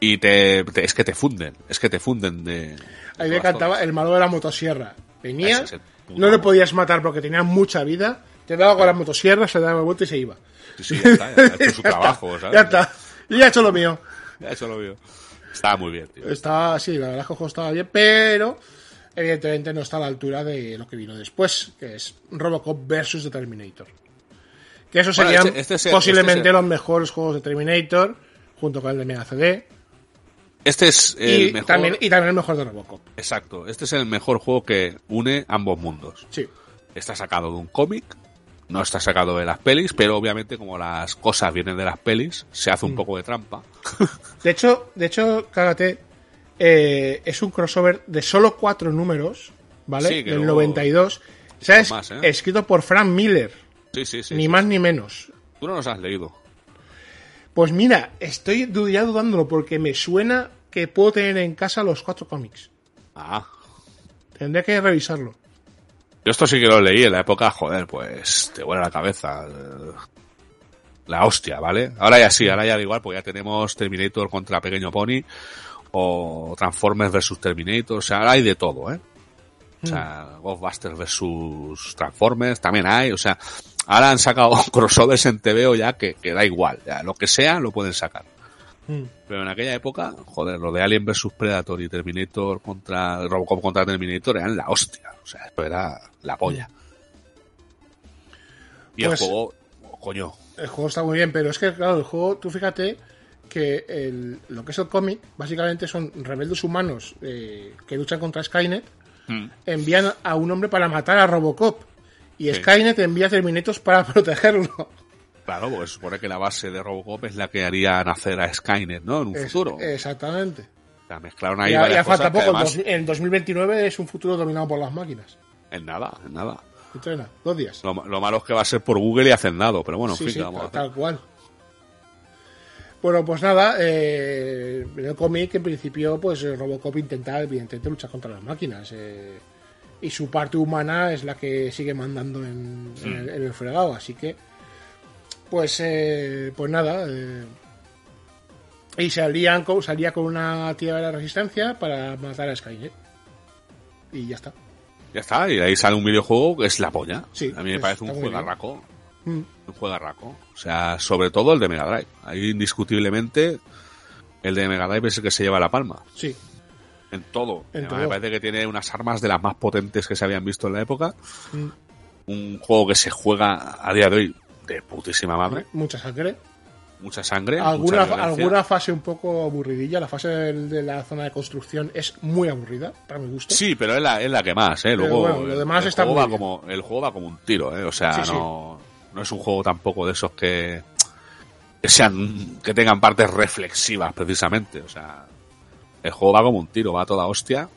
y te, te- es que te funden, es que te funden de... Ahí me encantaba el malo de la motosierra. Venía, es no le podías matar porque tenía mucha vida, te daba con la motosierra, se daba vuelta y se iba. Sí, sí, ya está, ya hecho su Ya trabajo, está, ¿sabes? Ya está. Y ya he hecho lo mío. Ya eso lo veo. Estaba muy bien, tío. Estaba, sí, la verdad es que el juego estaba bien, pero evidentemente no está a la altura de lo que vino después, que es Robocop versus The Terminator. Que esos Bueno, serían este- este posiblemente este los mejores juegos de Terminator, junto con el de Mega CD. Este es el Y mejor. también, y también el mejor de Robocop. Exacto. Este es el mejor juego que une ambos mundos. Sí. Está sacado de un cómic, no está sacado de las pelis, pero obviamente como las cosas vienen de las pelis, se hace Mm. un poco de trampa. De hecho, de hecho, cágate, eh, es un crossover de solo cuatro números, ¿vale? Sí, Del luego- 92. ¿Sabes? más, ¿eh? Escrito por Frank Miller, Sí, sí, sí. ni sí. más ni menos. Tú no los has leído. Pues mira, estoy ya dudándolo porque me suena que puedo tener en casa los cuatro cómics. Ah. Tendré que revisarlo. Yo esto sí que lo leí en la época, joder, pues te vuela la cabeza. eh, La hostia, ¿vale? Ahora ya sí, ahora ya da igual, porque ya tenemos Terminator contra Pequeño Pony o Transformers versus Terminator, o sea, ahora hay de todo, ¿eh? O sea, Ghostbusters versus Transformers también hay, o sea, ahora han sacado crossovers en TVO ya que, que da igual, ya, lo que sea lo pueden sacar. Mm. Pero en aquella época, joder, lo de Alien vs Predator y Terminator contra Robocop contra Terminator eran la hostia. O sea, esto era la polla. Y Pues- el juego, coño, El juego está muy bien, pero es que, claro, el juego, tú fíjate que el- lo que es el cómic, básicamente son rebeldes humanos eh, que luchan contra Skynet, Mm. envían a un hombre para matar a Robocop. Y Sí. Skynet envía Terminators para protegerlo. claro, porque se supone que la base de Robocop es la que haría nacer a Skynet, ¿no? En un Es- futuro. Exactamente. Sea, mezclaron ahí Ya, ya falta poco. además- En dos- En 2029 es un futuro dominado por las máquinas. En nada, en nada. Entrena, dos días. Lo, lo malo es que va a ser por Google y Hacendado, pero bueno, en Sí, fin, sí, ¿qué vamos a tal, hacer? tal cual. Bueno, pues nada, eh, en el cómic en principio pues eh, Robocop intenta evidentemente luchar contra las máquinas eh, y su parte humana es la que sigue mandando en, en el, en el fregado, así que pues eh, pues nada eh, y salían con, salía con una tía de la resistencia para matar a Skynet y ya está. Ya está, y ahí sale un videojuego que es la polla. Sí, a mí me pues, parece un juegarraco. Mm. un juegarraco. O sea, sobre todo el de Mega Drive. Ahí indiscutiblemente el de Mega Drive es el que se lleva la palma. Sí, En todo. En todo. Me parece que tiene unas armas de las más potentes que se habían visto en la época. Mm. Un juego que se juega a día de hoy de putísima madre. mucha sangre. Mucha sangre. alguna, mucha alguna fase un poco aburridilla. La fase de, la zona de construcción es muy aburrida, para mi gusto. Sí, pero es la, es la que más, ¿eh? Luego, bueno, lo demás el está juego muy va bien. como El juego va como un tiro, ¿eh? O sea, Sí, sí. No, es un juego tampoco de esos que, que sean, que tengan partes reflexivas, precisamente. O sea, el juego va como un tiro, va a toda hostia.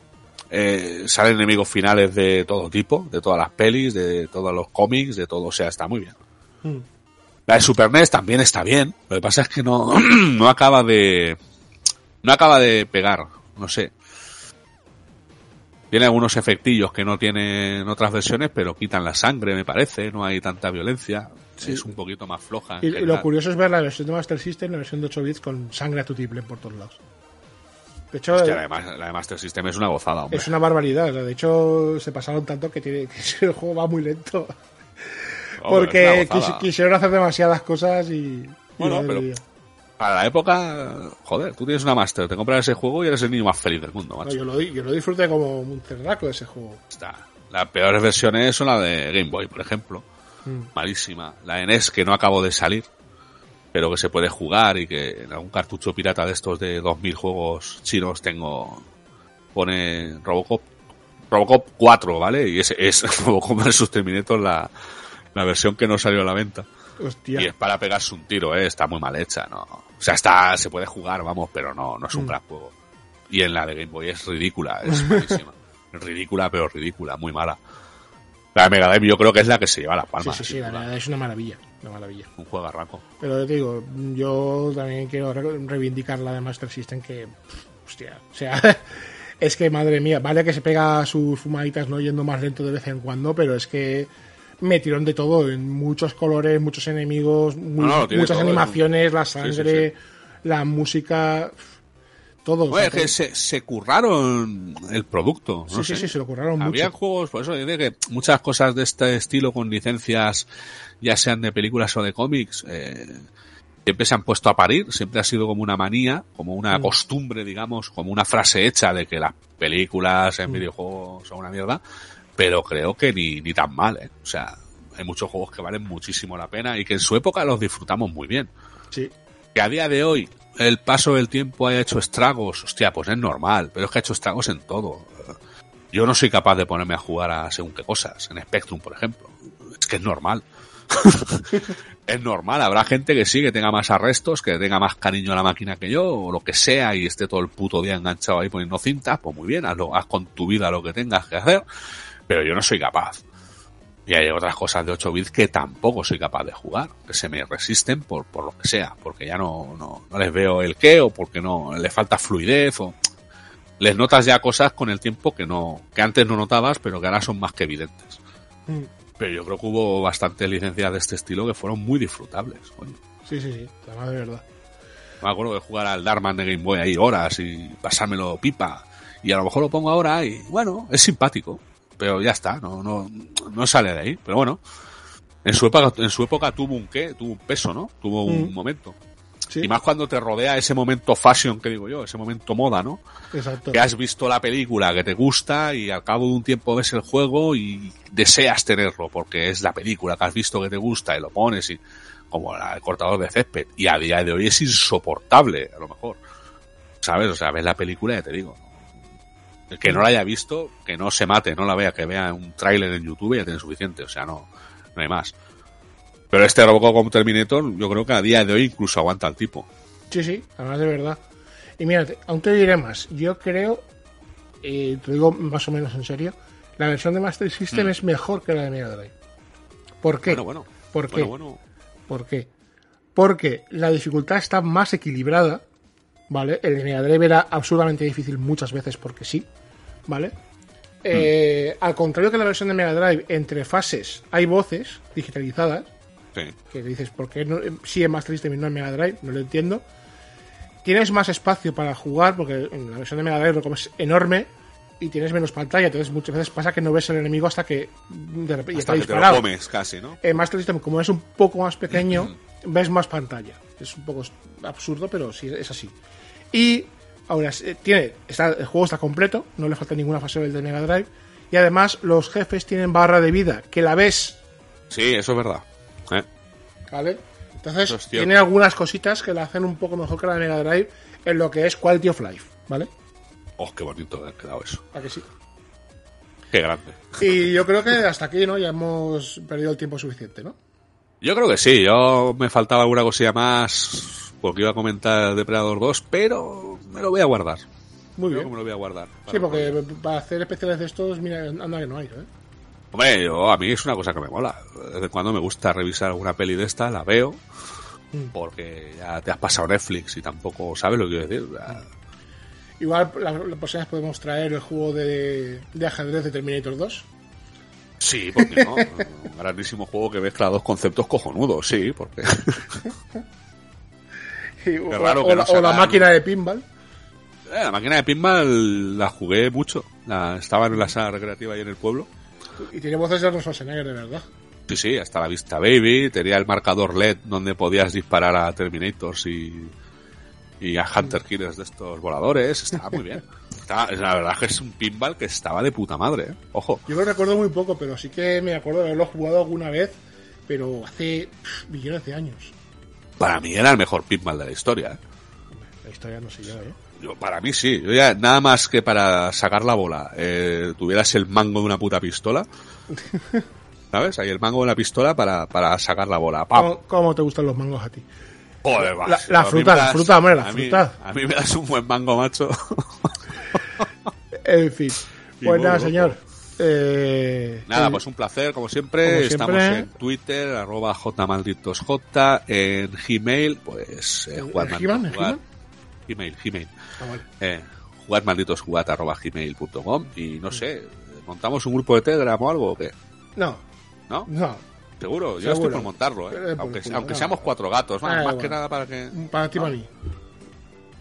Eh, salen enemigos finales de todo tipo, de todas las pelis, de todos los cómics, de todo. O sea, está muy bien. Mm. La de Super NES también está bien. Lo que pasa es que no, no acaba de. No acaba de pegar. No sé. Tiene algunos efectillos que no tienen otras versiones, pero quitan la sangre, me parece. No hay tanta violencia. Es un poquito más floja. Y, y lo curioso es ver la versión de Master System, la versión de 8 bits con sangre a tu triple por todos lados. De hecho, Hostia, la de Master System es una gozada, hombre. es una barbaridad. De hecho, se pasaron tanto que, tiene, que el juego va muy lento. Hombre, porque quis- quisieron hacer demasiadas cosas y. y Bueno, madre pero-. Para la época, joder, tú tienes una Master, te compras ese juego y eres el niño más feliz del mundo, No, macho. yo, lo, yo lo disfruté como un cerdaco de ese juego. Está. Las peores versiones son la de Game Boy, por ejemplo. Mm. Malísima. La de NES que no acabo de salir, pero que se puede jugar y que en algún cartucho pirata de estos de 2000 juegos chinos tengo, pone Robocop, Robocop 4, ¿vale? Y ese es Robocop vs Terminator la, la versión que no salió a la venta. Hostia. Y es para pegarse un tiro, ¿eh? Está muy mal hecha, ¿no? O sea, está, se puede jugar, vamos, pero no, no es un Mm. gran juego. Y en la de Game Boy es ridícula, es malísima. Ridícula, pero ridícula, muy mala. La de Mega Drive yo creo que es la que se lleva la Sí, palma. sí, sí, sin la verdad es una maravilla. Una maravilla. Un juego arranco. Pero te digo, yo también quiero re- reivindicar la de Master System que, hostia, o sea, es que madre mía, vale que se pega sus fumaditas no yendo más lento de vez en cuando, pero es que metieron de todo, en muchos colores, muchos enemigos, No, no, muchas todo, animaciones, la sí, sangre, la música, todo. o sea, Bueno, es que se, se curraron el producto. sí, no sí, sé. sí, se lo curraron Había mucho. juegos, por eso dice que muchas cosas de este estilo con licencias, ya sean de películas o de cómics, eh, siempre se han puesto a parir, siempre ha sido como una manía, como una Mm. costumbre, digamos, como una frase hecha de que las películas Mm. en videojuegos son una mierda, pero creo que ni, ni tan mal, ¿eh? O sea, hay muchos juegos que valen muchísimo la pena y que en su época los disfrutamos muy bien. Sí, Que a día de hoy el paso del tiempo haya hecho estragos, hostia, pues es normal, pero es que ha hecho estragos en todo. Yo no soy capaz de ponerme a jugar a según qué cosas, en Spectrum, por ejemplo. Es que es normal. es normal, habrá gente que sí, que tenga más arrestos, que tenga más cariño a la máquina que yo, o lo que sea, y esté todo el puto día enganchado ahí poniendo cintas, pues muy bien, hazlo, haz con tu vida lo que tengas que hacer, pero yo no soy capaz. Y hay otras cosas de 8 bits que tampoco soy capaz de jugar, que se me resisten por, por lo que sea, porque ya no, no, no les veo el qué, o porque no, les falta fluidez, o les notas ya cosas con el tiempo que no, que antes no notabas, pero que ahora son más que evidentes. Mm. Pero yo creo que hubo bastantes licencias de este estilo que fueron muy disfrutables. Coño. Sí, sí, sí, además de verdad. Me acuerdo de jugar al Darkman de Game Boy ahí horas y pasármelo pipa. Y a lo mejor lo pongo ahora y bueno, es simpático. Pero ya está, no, no, no sale de ahí. Pero bueno, en su época, en su época tuvo un qué, tuvo un peso, ¿no? Tuvo un Mm. momento. Sí, Y más cuando te rodea ese momento fashion que digo yo, ese momento moda, ¿no? exacto. que has visto la película que te gusta y al cabo de un tiempo ves el juego y deseas tenerlo porque es la película que has visto que te gusta y lo pones y como la- el cortador de césped y a día de hoy es insoportable a lo mejor sabes o sea ves la película y te digo el que no la haya visto que no se mate no la vea que vea un tráiler en YouTube ya tiene suficiente o sea no no hay más pero este Robocop como Terminator yo creo que a día de hoy incluso aguanta el tipo Sí, sí, además de verdad. Y mírate, aún te diré más. Yo creo, y te digo más o menos en serio, la versión de Master System es mejor que la de Mega Drive. ¿Por qué? Mm. bueno bueno ¿Por bueno ¿Por qué? Porque la dificultad está más equilibrada, ¿vale? El Mega Drive era absurdamente difícil muchas veces porque sí, ¿vale? Eh, Al contrario que la versión de Mega Drive, entre fases hay voces digitalizadas, sí que dices, ¿por qué no, sí en Master System y no en Mega Drive? No lo entiendo. Tienes más espacio para jugar, porque en la versión de Mega Drive lo es enorme y tienes menos pantalla, entonces muchas veces pasa que no ves el enemigo hasta que de repente hasta está que te lo disparado. comes casi no En Master System, como es un poco más pequeño, ves más pantalla. Es un poco absurdo, pero sí es así. Y ahora eh, tiene, está, el juego está completo, no le falta ninguna fase del de Mega Drive. Y además los jefes tienen barra de vida, que la ves, Sí, eso es verdad. ¿eh? ¿vale? Entonces tiene algunas cositas que la hacen un poco mejor que la de Mega Drive en lo que es Quality of Life, ¿vale? Oh, qué bonito ha quedado eso. ¿A que sí? Qué grande. Y yo creo que hasta aquí, ¿no? Ya hemos perdido el tiempo suficiente, ¿no? Yo creo que sí. Yo me faltaba alguna cosilla más porque iba a comentar Depredador 2, pero me lo voy a guardar. Muy Creo bien. me lo voy a guardar. Sí, porque para hacer especiales de estos, mira, anda que no hay, ¿eh? Hombre, yo, a mí es una cosa que me mola. De vez en cuando me gusta revisar alguna peli de esta, la veo, Mm. porque ya te has pasado Netflix y tampoco sabes lo que quiero decir. Igual la, la podemos traer el juego de, de ajedrez de Terminator 2. Sí, porque no. Un grandísimo juego que mezcla dos conceptos cojonudos, sí, porque. Y- o, raro o que la, no o la máquina de pinball. Eh, la máquina de pinball la jugué mucho. La, estaba en la sala recreativa ahí en el pueblo. Y tiene voces de Schwarzenegger, de verdad. Sí, sí, hasta la vista baby. Tenía el marcador LED donde podías disparar a Terminators y, y a Hunter Killers de estos voladores. Estaba muy bien. Estaba- la verdad es que es un pinball que estaba de puta madre, ¿eh? Ojo. Yo lo recuerdo muy poco, pero sí que me acuerdo de haberlo jugado alguna vez, pero hace pff, millones de años. Para mí era el mejor pinball de la historia. ¿eh? La historia no sé yo, ¿eh? Yo, para mí sí. Yo ya, nada más que para sacar la bola, eh, tuvieras el mango de una puta pistola. ¿Sabes? Ahí el mango de una pistola para, para sacar la bola. ¡Pam! ¿Cómo, cómo te gustan los mangos a ti? Joder, va. La- fruta, la fruta, hombre, la a mí- fruta. A mí me das un buen mango, macho. En fin. Y Pues nada, señor. Eh, Nada, pues un placer, como siempre. Como Estamos en Twitter, arroba jmalditosj, en Gmail, pues eh, ¿El- jugar el malditos jugar. Gmail, Gmail. Ah, vale. Eh, jugadmalditosjugat arroba gmail.com y no sé, ¿montamos un grupo de Telegram o algo o qué? No, ¿No? no. Seguro, yo Seguro. estoy por montarlo, Eh, ¿eh? por Aunque, aunque seamos cuatro gatos, más, Ah, más bueno. que nada para que... Para ti, para mí.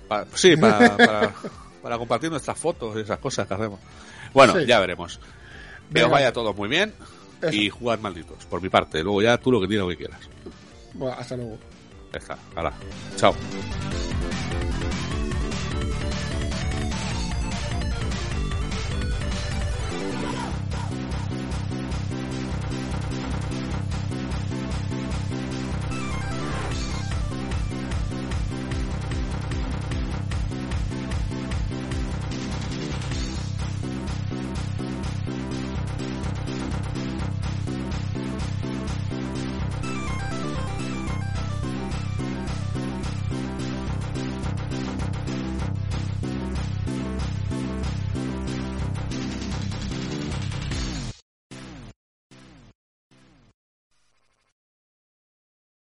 para- sí, para, para, para compartir nuestras fotos y esas cosas que hacemos. Bueno, Sí. ya veremos. Que os vaya todo muy bien Eso. y jugad malditos, por mi parte. Luego ya tú lo que tienes lo que quieras. Bueno, hasta luego. Está, hala. Chao.